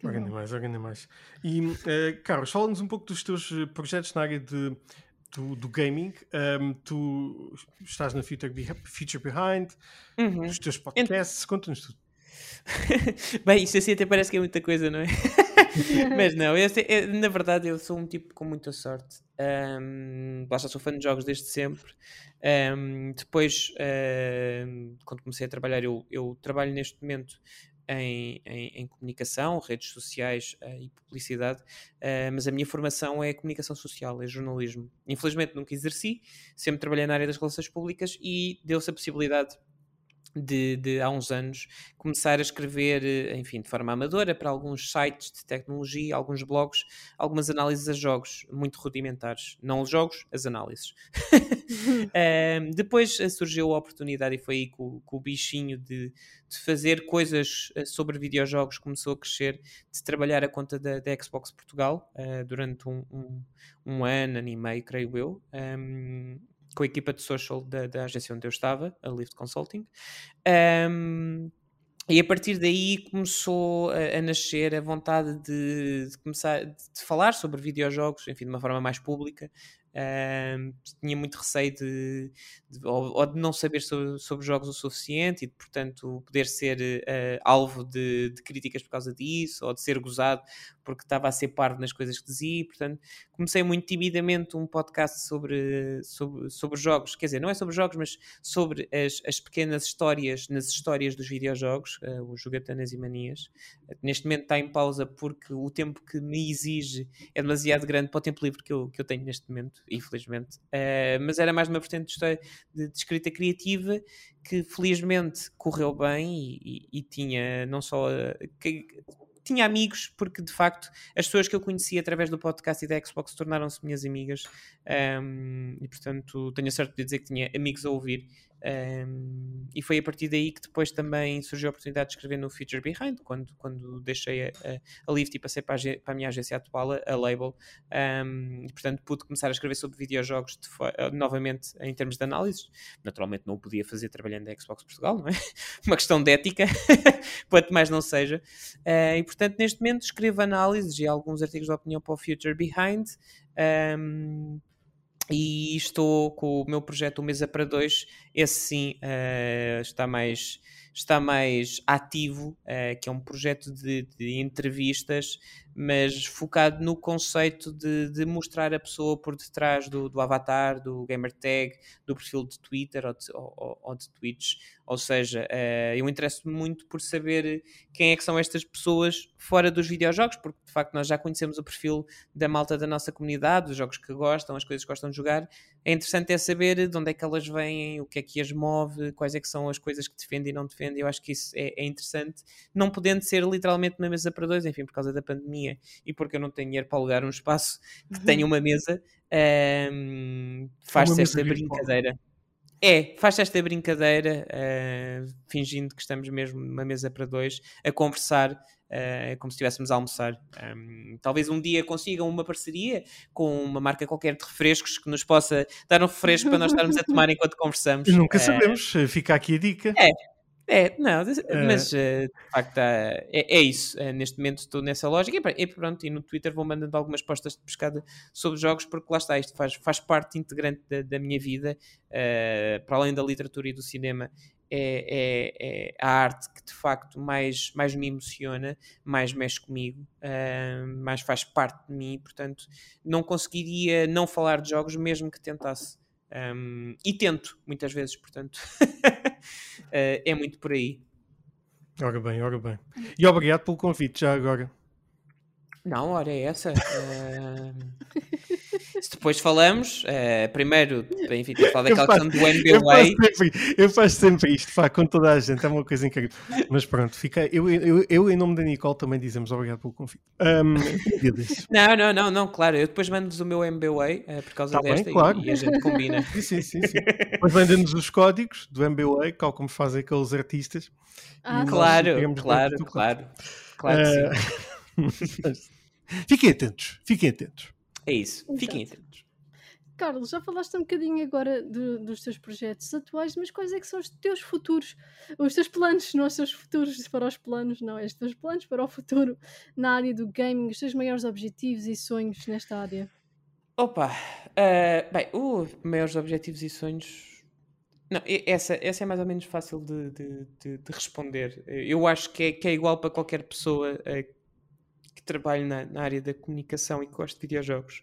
Que Ora, bom. mais, ora, mais. E, eh, Carlos, fala-nos um pouco dos teus eh, projetos na área de, do, do gaming. Ahm, tu estás na Future Behind, Uhum. os teus podcasts, conta-nos tudo. Bem, isso assim até parece que é muita coisa, não é? Mas não, eu eu- na verdade eu sou um tipo com muita sorte. Um, lá está, sou fã de jogos desde sempre. Um, depois, um, quando comecei a trabalhar, eu, eu trabalho neste momento em, em- em comunicação, redes sociais eh, e publicidade, eh, mas a minha formação é comunicação social, é jornalismo. Infelizmente nunca exerci, sempre trabalhei na área das relações públicas e deu-se a possibilidade de, de, há uns anos começar a escrever, eh, enfim, de forma amadora para alguns sites de tecnologia, alguns blogs, algumas análises a jogos muito rudimentares. Não os jogos, as análises. um, depois eh, surgiu a oportunidade e foi aí que o, que o bichinho de, de, fazer coisas eh, sobre videojogos começou a crescer, de trabalhar a conta da, da Xbox Portugal uh, durante um, um, um, ano, ano e meio, creio eu. Um, com a equipa de social da, da, agência onde eu estava, a Lift Consulting. Um, e a partir daí começou a, a nascer a vontade de, de começar de, falar sobre videojogos, enfim, de uma forma mais pública. Um, tinha muito receio de, de ou, ou, de não saber sobre, sobre, jogos o suficiente e portanto, poder ser uh, alvo de, críticas por causa disso ou de ser gozado porque estava a ser parvo nas coisas que dizia. Portanto, comecei muito timidamente um podcast sobre, sobre, sobre jogos, quer dizer, não é sobre jogos, mas sobre as, as pequenas histórias nas histórias dos videojogos, uh, os Jogatanas e Manias. Neste momento está em pausa porque o tempo que me exige é demasiado grande para o tempo livre que eu, que eu tenho neste momento, infelizmente. Uh, mas era mais uma vertente de, história, de, de, escrita criativa que felizmente correu bem e, e, e tinha não só. Uh, que, tinha amigos, porque de facto as pessoas que eu conhecia através do podcast e da Xbox tornaram-se minhas amigas. Um, e portanto tenho a sorte de dizer que tinha amigos a ouvir um, e foi a partir daí que depois também surgiu a oportunidade de escrever no Future Behind, quando, quando deixei a, a, Lift e passei para a, para a, minha agência atual, a, Label, um, e portanto pude começar a escrever sobre videojogos de, novamente em termos de análises. Naturalmente não o podia fazer trabalhando na Xbox Portugal, não é? Uma questão de ética, quanto mais não seja. Uh, e portanto neste momento escrevo análises e alguns artigos de opinião para o Future Behind. Um, e estou com o meu projeto O Mesa para Dois, esse sim uh, está mais está mais ativo, uh, que é um projeto de, de, entrevistas, mas focado no conceito de, de, mostrar a pessoa por detrás do, do avatar, do gamer tag, do perfil de Twitter ou de, ou, ou de Twitch. Ou seja, uh, eu interesso-me muito por saber quem é que são estas pessoas fora dos videojogos, porque de facto nós já conhecemos o perfil da malta da nossa comunidade, os jogos que gostam, as coisas que gostam de jogar. É interessante é saber de onde é que elas vêm, o que é que as move, quais é que são as coisas que defendem e não defendem. Eu acho que isso é, é interessante, não podendo ser literalmente uma mesa para dois, enfim, por causa da pandemia e porque eu não tenho dinheiro para alugar um espaço que tenha uma mesa, um, faz-se esta brincadeira. É, faz esta brincadeira, uh, fingindo que estamos mesmo numa mesa para dois, a conversar uh, como se estivéssemos a almoçar. Um, talvez um dia consigam uma parceria com uma marca qualquer de refrescos que nos possa dar um refresco para nós estarmos a tomar enquanto conversamos. Nunca sabemos, fica aqui a dica. É, é, não, mas uh, de facto é, é isso. Neste momento estou nessa lógica e, e, pronto, e no Twitter vou mandando algumas postas de pescada sobre jogos porque lá está, isto faz, faz parte integrante da, da minha vida, uh, para além da literatura e do cinema. É, é, é, a arte que de facto mais, mais me emociona, mais mexe comigo, mais faz parte de mim, portanto não conseguiria não falar de jogos mesmo que tentasse. Um, e tento, muitas vezes, portanto, uh, é muito por aí. Ora bem, ora bem. E obrigado pelo convite, já agora. Não, ora é essa. Uh... Se depois falamos, uh, primeiro, enfim, tens falado daquela questão do NBA. Eu faço, sempre, eu faço sempre isto, pá, com toda a gente, é uma coisa incrível. Mas pronto, fica, eu, eu, eu em nome da Nicole também dizemos obrigado pelo convite. Um, não, não, não, não, claro, eu depois mando-vos o meu MBA uh, eh, por causa tá desta bem, claro. e, e, a gente combina. sim, sim, sim. sim. Depois mandem-nos os códigos do MBA, tal como fazem aqueles artistas. Ah, claro, claro, claro, claro, que sim. fiquem atentos, fiquem atentos. É isso. Exato. Fiquem atentos. Carlos, já falaste um bocadinho agora de, dos teus projetos atuais, mas quais é que são os teus futuros, os teus planos, não os teus futuros para os planos, não, é os teus planos para o futuro na área do gaming, os teus maiores objetivos e sonhos nesta área? Opa, uh, bem, uh, maiores objetivos e sonhos. Não, essa, essa é mais ou menos fácil de, de, de, de responder. Eu acho que é, que é igual para qualquer pessoa uh, que trabalho na, na, área da comunicação e que gosto de videojogos,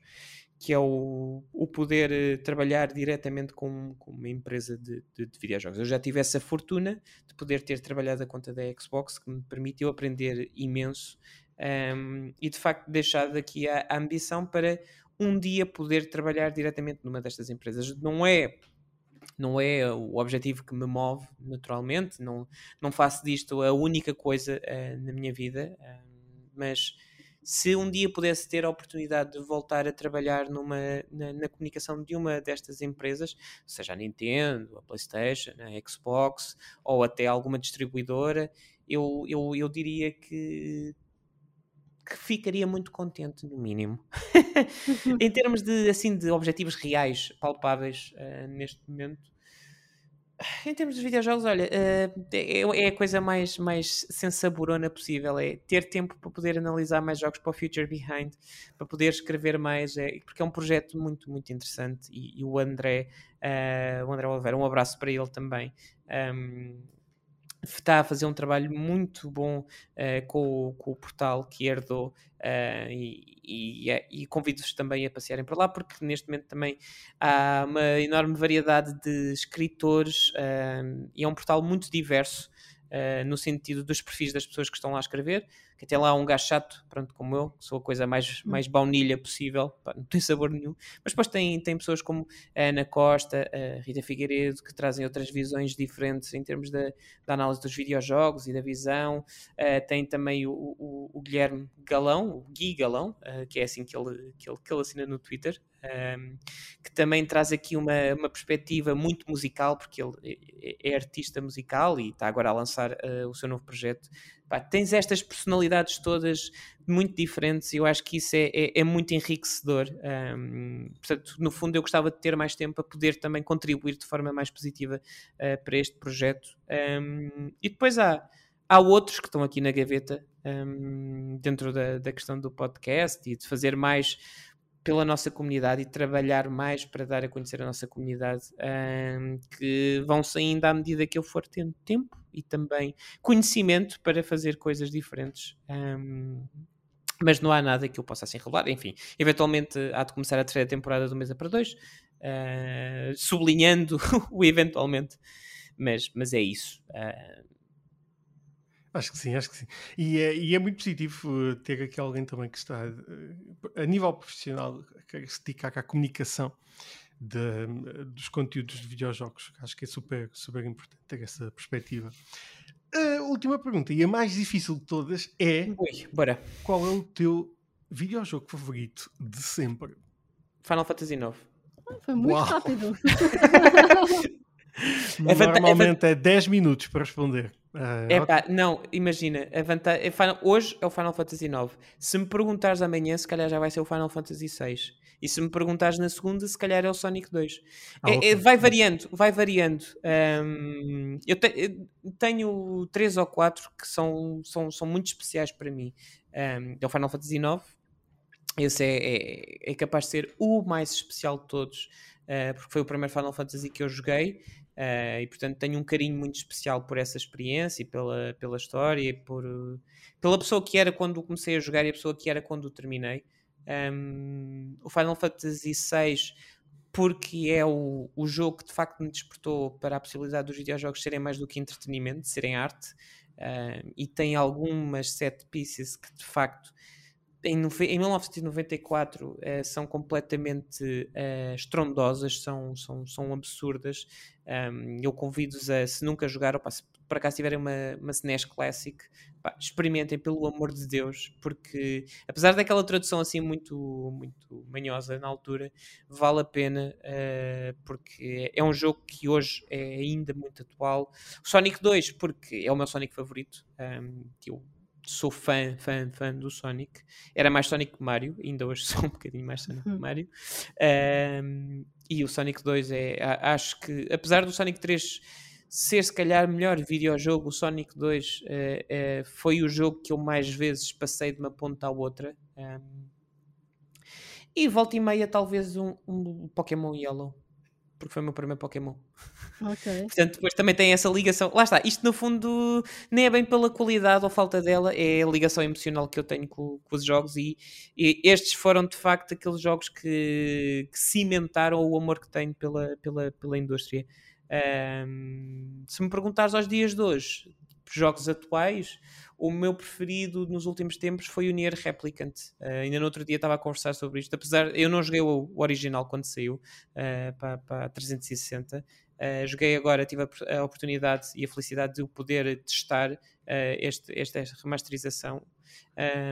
que é o, o poder uh, trabalhar diretamente com, com uma empresa de, de, de, videojogos. Eu já tive essa fortuna de poder ter trabalhado a conta da Xbox, que me permitiu aprender imenso um, ehm, e de facto deixar daqui a, a ambição para um dia poder trabalhar diretamente numa destas empresas. Não é não é o objetivo que me move naturalmente, não, não faço disto a única coisa uh, na minha vida, uh, mas se um dia pudesse ter a oportunidade de voltar a trabalhar numa, na, na, comunicação de uma destas empresas, seja a Nintendo, a PlayStation, a Xbox ou até alguma distribuidora, eu, eu, eu diria que, que ficaria muito contente, no mínimo. em termos de, assim, de objetivos reais, palpáveis uh, neste momento, em termos de videojogos, olha, uh, é, é, a coisa mais, mais sensaborona possível. É ter tempo para poder analisar mais jogos para o Future Behind, para poder escrever mais, é, porque é um projeto muito, muito interessante. E, e o André, uh, o André Oliveira, um abraço para ele também. Um, está a fazer um trabalho muito bom uh, com, com, o portal que herdou uh, e, e, é, e convido-vos também a passearem por lá porque neste momento também há uma enorme variedade de escritores uh, e é um portal muito diverso no sentido dos perfis das pessoas que estão lá a escrever que tem lá um gajo chato, pronto, como eu, que sou a coisa mais, hum. mais baunilha possível, pá, não tem sabor nenhum. Mas depois tem, tem pessoas como a Ana Costa, a Rita Figueiredo, que trazem outras visões diferentes em termos da, da análise dos videojogos e da visão. Uh, tem também o, o, o, Guilherme Galão, o Gui Galão, uh, que é assim que ele, que ele, que ele assina no Twitter, um, que também traz aqui uma, uma perspectiva muito musical, porque ele é, é artista musical e está agora a lançar uh, o seu novo projeto. Pá, tens estas personalidades todas muito diferentes e eu acho que isso é, é, é muito enriquecedor. Um, portanto, no fundo, eu gostava de ter mais tempo para poder também contribuir de forma mais positiva uh, para este projeto. Um, e depois há, há outros que estão aqui na gaveta um, dentro da, da questão do podcast e de fazer mais pela nossa comunidade e trabalhar mais para dar a conhecer a nossa comunidade, um, que vão saindo à medida que eu for tendo tempo e também conhecimento para fazer coisas diferentes. Um, mas não há nada que eu possa assim revelar. Enfim, eventualmente há de começar a terceira temporada do Mesa para Dois, uh, sublinhando o eventualmente, mas, mas é isso. Uh, Acho que sim, acho que sim. E é, e é muito positivo uh, ter aqui alguém também que está uh, a nível profissional, que se dedica à comunicação de, dos conteúdos de videojogos. Acho que é super, super importante ter essa perspectiva. A última pergunta, e a mais difícil de todas, é: Ui, bora. qual é o teu videojogo favorito de sempre? Final Fantasy IX. Foi muito Uau. rápido. é Normalmente é 10 minutos para responder. Uh, É ok. pá, não, imagina, a vanta- é hoje é o Final Fantasy IX. Se me perguntares amanhã, se calhar já vai ser o Final Fantasy VI. E se me perguntares na segunda, se calhar é o Sonic 2. Ah, É- ok. é- vai variando, vai variando. Ahm, eu, te- eu tenho três ou quatro que são, são, são muito especiais para mim. Ahm, é o Final Fantasy IX. Esse é, é, é capaz de ser o mais especial de todos, ah, porque foi o primeiro Final Fantasy que eu joguei. Ah, e portanto tenho um carinho muito especial por essa experiência e pela, pela história e por, uh, pela pessoa que era quando comecei a jogar e a pessoa que era quando terminei. Ahm, o Final Fantasy VI porque é o, o jogo que de facto me despertou para a possibilidade dos videojogos serem mais do que entretenimento, serem arte, ah, e tem algumas set pieces que de facto em, nove- em 1994 eh, são completamente eh, estrondosas, são, são, são absurdas. Um, eu convido-vos a, se nunca jogaram, pá, se por acaso tiverem uma, uma SNES Classic, pá, experimentem pelo amor de Deus, porque apesar daquela tradução assim muito, muito manhosa na altura, vale a pena, eh, porque é um jogo que hoje é ainda muito atual. Sonic 2, porque é o meu Sonic favorito, um, eu sou fã, fã, fã do Sonic. Era mais Sonic que Mario, ainda hoje sou um bocadinho mais Sonic que Mario. Um, e o Sonic 2 é, acho que, apesar do Sonic 3 ser se calhar melhor videojogo, o Sonic 2 eh, eh, foi o jogo que eu mais vezes passei de uma ponta à outra. Um, e volta e meia, talvez um, um Pokémon Yellow, porque foi o meu primeiro Pokémon. Ok. Portanto, depois também tem essa ligação. Lá está, isto no fundo nem é bem pela qualidade ou falta dela, é a ligação emocional que eu tenho com, com os jogos e, e estes foram de facto aqueles jogos que, que cimentaram o amor que tenho pela, pela, pela indústria. Ahm, se me perguntares aos dias de hoje, jogos atuais, o meu preferido nos últimos tempos foi o Nier Replicant. Ah, ainda no outro dia estava a conversar sobre isto, apesar eu não joguei o, o original quando saiu ah, para, para a 360. Uh, joguei agora, tive a, a oportunidade e a felicidade de poder testar uh, este, esta remasterização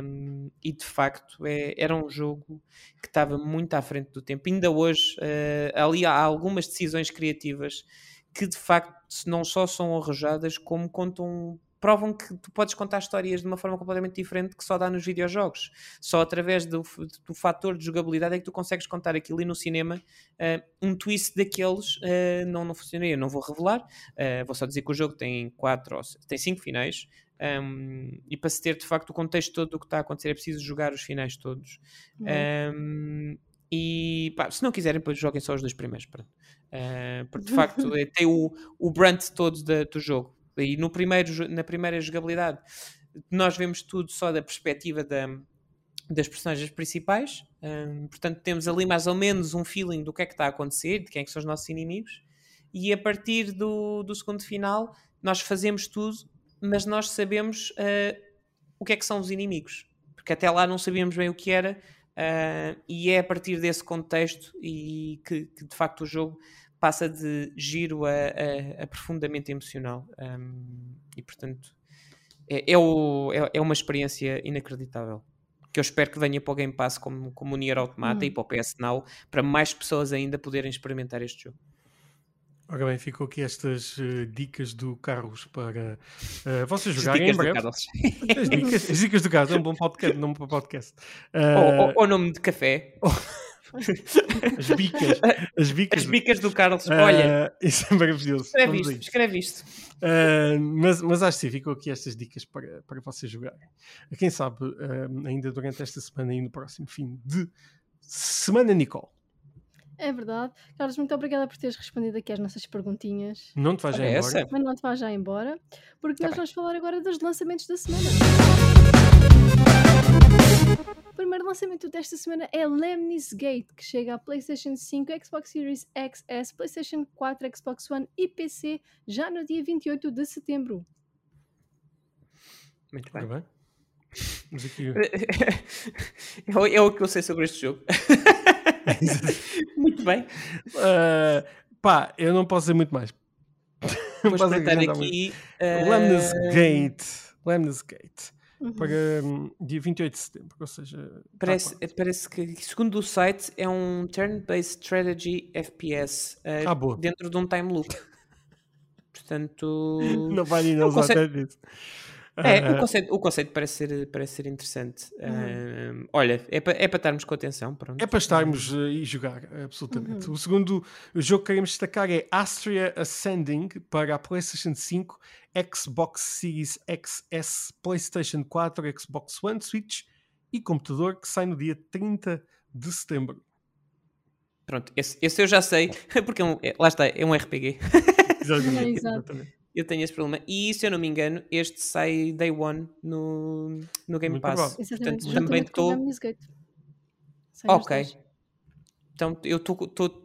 um, e de facto é, era um jogo que estava muito à frente do tempo. Ainda hoje, uh, ali há algumas decisões criativas que de facto não só são arrojadas, como contam provam que tu podes contar histórias de uma forma completamente diferente que só dá nos videojogos. Só através do, do fator de jogabilidade é que tu consegues contar aquilo e no cinema uh, um twist daqueles uh, não, não funcionaria. Não vou revelar, uh, vou só dizer que o jogo tem quatro, tem cinco finais. Um, e para se ter de facto o contexto todo do que está a acontecer é preciso jogar os finais todos. Uhum. Um, e pá, se não quiserem, depois joguem só os dois primeiros. porque de facto é, tem o, o brunt todo do jogo. E no primeiro, na primeira jogabilidade, nós vemos tudo só da perspectiva da, das personagens principais. Um, portanto, temos ali mais ou menos um feeling do que é que está a acontecer, de quem é que são os nossos inimigos. E a partir do, do segundo final, nós fazemos tudo, mas nós sabemos uh, o que é que são os inimigos. Porque até lá não sabíamos bem o que era. Uh, e é a partir desse contexto e que, que de facto o jogo passa de giro a, a, a profundamente emocional. Um, e portanto é, é, o, é, é, uma experiência inacreditável. Que eu espero que venha para o Game Pass como, como o Nier Automata Hum. e para o PS Now para mais pessoas ainda poderem experimentar este jogo. Ora bem, ficou aqui estas uh, dicas do Carlos para uh, vocês As jogarem em dicas do breve. As dicas, as dicas do Carlos, é um bom podcast, nome para podcast. Ou, Uh, ou, ou nome de café. as bicas, as bicas. As bicas do Carlos. Olha, isso é maravilhoso. escreve isto, escreve isto. Mas, mas acho que sim, ficou aqui estas dicas para, para vocês jogarem. Quem sabe, ainda durante esta semana e no próximo fim de semana, Nicole. É verdade. Carlos, muito obrigada por teres respondido aqui às nossas perguntinhas. Não te vais já embora. essa. Mas não te vais já embora, porque Tá nós bem. vamos falar agora dos lançamentos da semana. O primeiro lançamento desta semana é Lemnis Gate, que chega a PlayStation 5, Xbox Series XS, PlayStation 4, Xbox One e PC já no dia 28 de setembro. Muito bem. bem. Mas aqui. é, o- é o que eu sei sobre este jogo. Muito bem. Uh, pá, eu não posso dizer muito mais. Não Vou espreitar aqui. Lemnis Gate. Lemnis Gate. Uhum. Para hum, dia 28 de setembro. Ou seja, tá Parece, parece que, segundo o site, é um turn-based strategy FPS eh, Ah, boa. dentro de um time loop. portanto. Não vai nem usar até disso. É, o conceito, o conceito parece, ser, parece ser interessante. Ah, olha, é para é para estarmos com atenção. Pronto. É para estarmos eh, e jogar, absolutamente. O segundo jogo que queremos destacar é Astria Ascending para a PlayStation 5, Xbox Series XS, PlayStation 4, Xbox One, Switch e computador, que sai no dia 30 de setembro. Pronto, esse, esse eu já sei, porque é um- é- lá está, é um RPG. Exatamente. Exato. exatamente. Eu tenho esse problema. E se eu não me engano, este sai day one no, no Game Muito Pass. Portanto, também estou. Ok. Então eu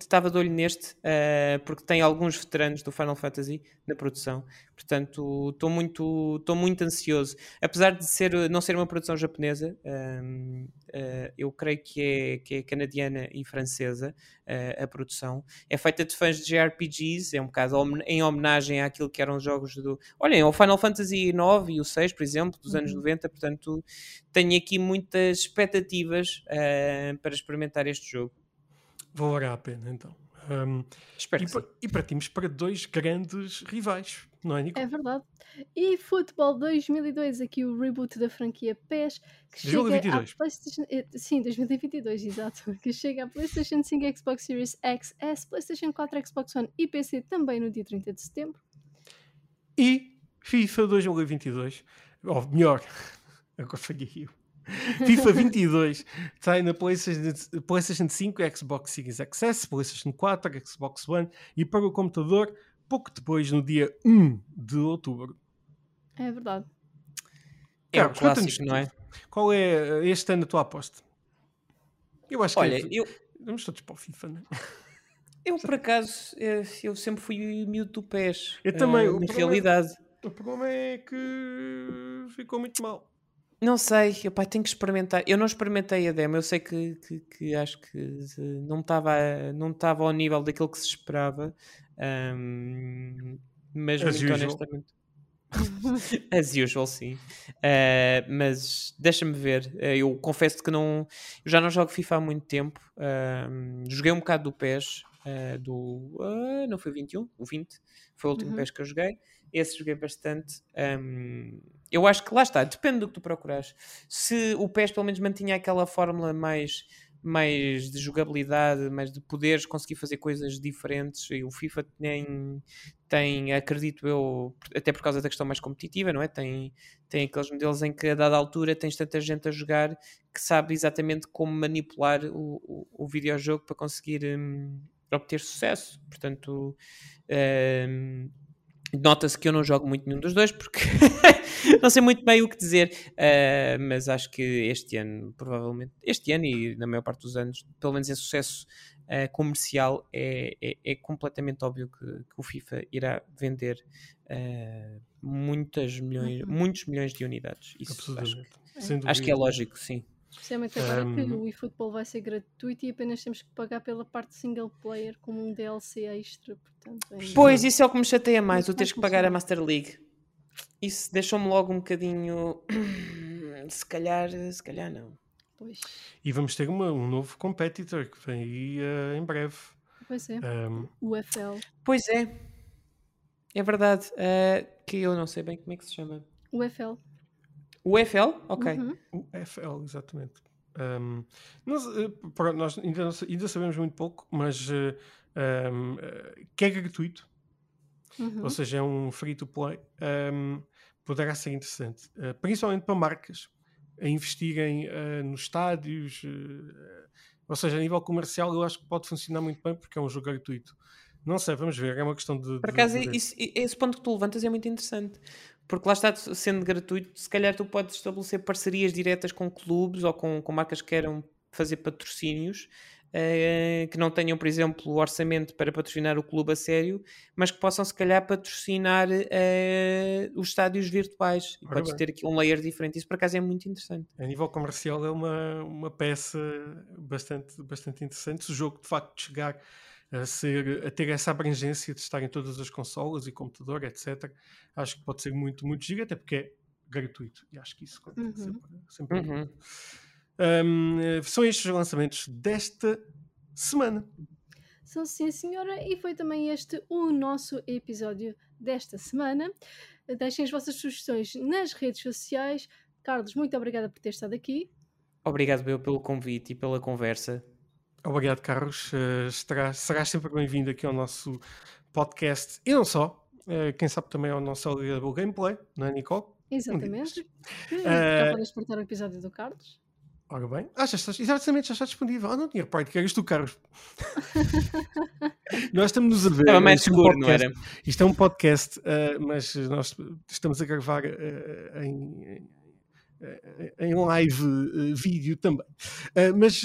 estava de olho neste, eh, porque tem alguns veteranos do Final Fantasy na produção. Portanto, estou muito, muito ansioso. Apesar de ser, não ser uma produção japonesa, ehm, eh, eu creio que é, que é canadiana e francesa eh, a produção. É feita de fãs de JRPGs, é um bocado em homenagem àquilo que eram os jogos do. Olhem, o Final Fantasy IX e o 6, por exemplo, dos anos Uhum. 90. Portanto, tenho aqui muitas expectativas eh, para experimentar este jogo. Valerá a pena, então. Um, Espero e, pa- sim. e partimos para dois grandes rivais, não é, Nico? É verdade. E Futebol 2002, aqui o reboot da franquia PES, que chega 2022. à PlayStation... eh, Sim, 2022, exato. Que chega à PlayStation 5, Xbox Series X, S, PlayStation 4, Xbox One e PC também no dia 30 de setembro. E FIFA 2022, ou melhor, agora falhei eu. FIFA 22 sai na PlayStation, PlayStation 5, Xbox Series XS, PlayStation 4, Xbox One e para o computador pouco depois, no dia 1 de outubro. É verdade. É um Carlos, clássico, não é? Qual é eh, este ano a tua aposta? Eu acho que Olha, é- eu, vamos todos para o FIFA, não é? eu por acaso, eh, eu sempre fui miúdo do pés. Eu também, eh, Na problema- realidade. O problema é que ficou muito mal. Não sei, eu pá, tenho que experimentar. Eu não experimentei a demo, eu sei que, que, que acho que não estava não estava ao nível daquilo que se esperava. ahm, mas As muito usual. honestamente. As usual, sim. Ah, mas deixa-me ver. Ah, eu confesso que não. Eu já não jogo FIFA há muito tempo. Ahm, joguei um bocado do PES. Ah, do. ah, não foi o 21? O 20. Foi o último Uhum. PES que eu joguei. Esse joguei bastante. Ahm, eu acho que lá está, depende do que tu procuras. Se o PES pelo menos mantinha aquela fórmula mais, mais de jogabilidade, mais de poderes conseguir fazer coisas diferentes, e o FIFA tem, tem, acredito eu, até por causa da questão mais competitiva, não é? Tem, tem aqueles modelos em que a dada altura tens tanta gente a jogar que sabe exatamente como manipular o, o, o videojogo para conseguir hum, obter sucesso. Portanto, hum, nota-se que eu não jogo muito nenhum dos dois porque não sei muito bem o que dizer, ah, mas acho que este ano, provavelmente, este ano e na maior parte dos anos, pelo menos em sucesso ah, comercial, é, é, é completamente óbvio que, que o FIFA irá vender ah, muitas milhões, Uhum. muitos milhões de unidades. Isso acho. Sem acho que é lógico, sim. Especialmente agora que Um, o eFootball vai ser gratuito e apenas temos que pagar pela parte single player como um DLC extra. Portanto, é Pois, isso é o que me chateia mais, o teres que pagar a. Master League. Isso deixou-me logo um bocadinho. Se calhar, se calhar não. Pois, E vamos ter uma- um novo competitor que vem aí eh, em breve. pois é. Um, O FL. Pois é, é verdade. eh, que eu não sei bem como é que se chama. O O FL? Ok. Uhum. o FL, exatamente. Um, nós, eh, pronto, nós ainda, ainda sabemos muito pouco, mas eh, um, eh, que é gratuito, Uhum. ou seja, é um free to play, um, poderá ser interessante, eh, principalmente para marcas a investirem eh, nos estádios, ou seja, a nível comercial, eu acho que pode funcionar muito bem porque é um jogo gratuito. Não sei, vamos ver, é uma questão de. Por acaso, de isso- esse ponto que tu levantas é muito interessante. Porque lá está, sendo gratuito, se calhar tu podes estabelecer parcerias diretas com clubes ou com, com marcas que queiram fazer patrocínios eh, que não tenham, por exemplo, o orçamento para patrocinar o clube a sério, mas que possam, se calhar, patrocinar eh, os estádios virtuais. E Ora podes bem. ter aqui um layer diferente. Isso, por acaso, é muito interessante. A nível comercial é uma, uma peça bastante, bastante interessante. Se o jogo de facto chegar a, ser, a ter essa abrangência de estar em todas as consolas e computador, etc., acho que pode ser muito, muito giro, até porque é gratuito. E acho que isso conta Uhum. sempre, sempre Uhum. Um, são estes os lançamentos desta semana. São sim, senhora, e foi também este o nosso episódio desta semana. Deixem as vossas sugestões nas redes sociais. Carlos, muito obrigada por ter estado aqui. Obrigado eu pelo convite e pela conversa. Obrigado, Carlos. Uh, estarás, serás sempre bem-vindo aqui ao nosso podcast e não só. Uh, quem sabe também ao nosso Algarve Gameplay, não é, Nicole? Exatamente. Um uh, já podem espreitar o episódio do Carlos. Ora bem. Ah, já está, exatamente, já está disponível. Ah, não tinha reparado que eras tu, Carlos. nós estamos a ver. Estava mais seguro, um não era? Isto é um podcast, uh, mas nós estamos a gravar uh, em, em live uh, vídeo também. mas,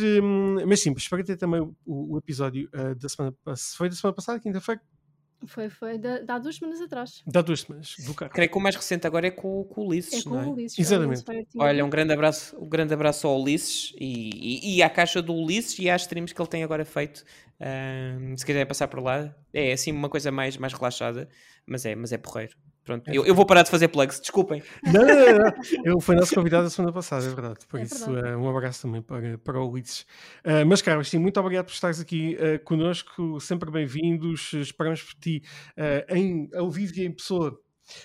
mas sim, espero ter também o, o episódio da semana Foi da semana passada, quinta-feira? Foi, foi. Da, há duas semanas atrás. Dá duas semanas, do carro. Creio que o mais recente agora é com, com o Ulisses, é com não é? o Ulisses. Exatamente. Olha, um grande abraço, um grande abraço ao Ulisses e, e, e à caixa do Ulisses e às streams que ele tem agora feito. Um, se quiser passar por lá, é assim uma coisa mais, mais relaxada, mas é, mas é porreiro. Pronto, é eu, eu, vou parar de fazer plugs, desculpem. Não, não, não, não. Eu fui nosso convidado a semana passada, é verdade. Por é isso, verdade. Uh, um abraço também para, para o Ulisses. Uh, mas, Carlos, sim, muito obrigado por estares aqui uh, connosco, sempre bem-vindos. Esperamos por ti uh, em, ao vivo e em pessoa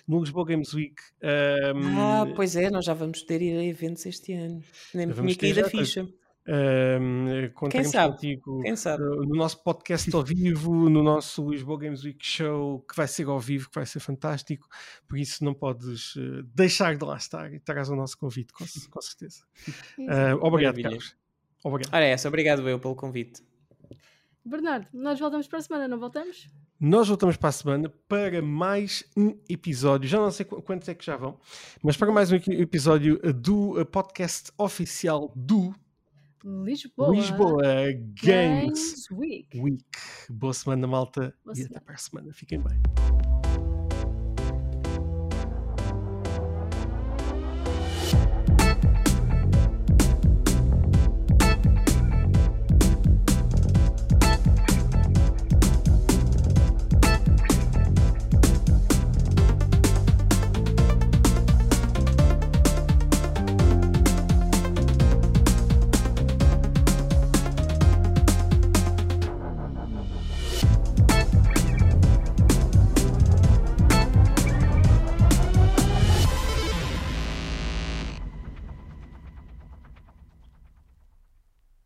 no Lisboa Games Week. Um, ah, pois é, nós já vamos poder ir a eventos este ano. Nem me tinha caído a ficha. Uh, Quem sabe? contigo Quem sabe? Uh, no nosso podcast ao vivo, no nosso Lisboa Games Week Show, que vai ser ao vivo, que vai ser fantástico. Por isso, não podes uh, deixar de lá estar e terás o nosso convite, com, com certeza. obrigado, Maravilha. Carlos. Obrigado. Ora, é essa, obrigado eu pelo convite. Bernardo, nós voltamos para a semana, não voltamos? Nós voltamos para a semana para mais um episódio. Já não sei quantos é que já vão, mas para mais um episódio do podcast oficial do Lisboa, Lisboa Games, Games Week. Week. Boa semana, malta. Boa e semana. até para a semana. Fiquem bem.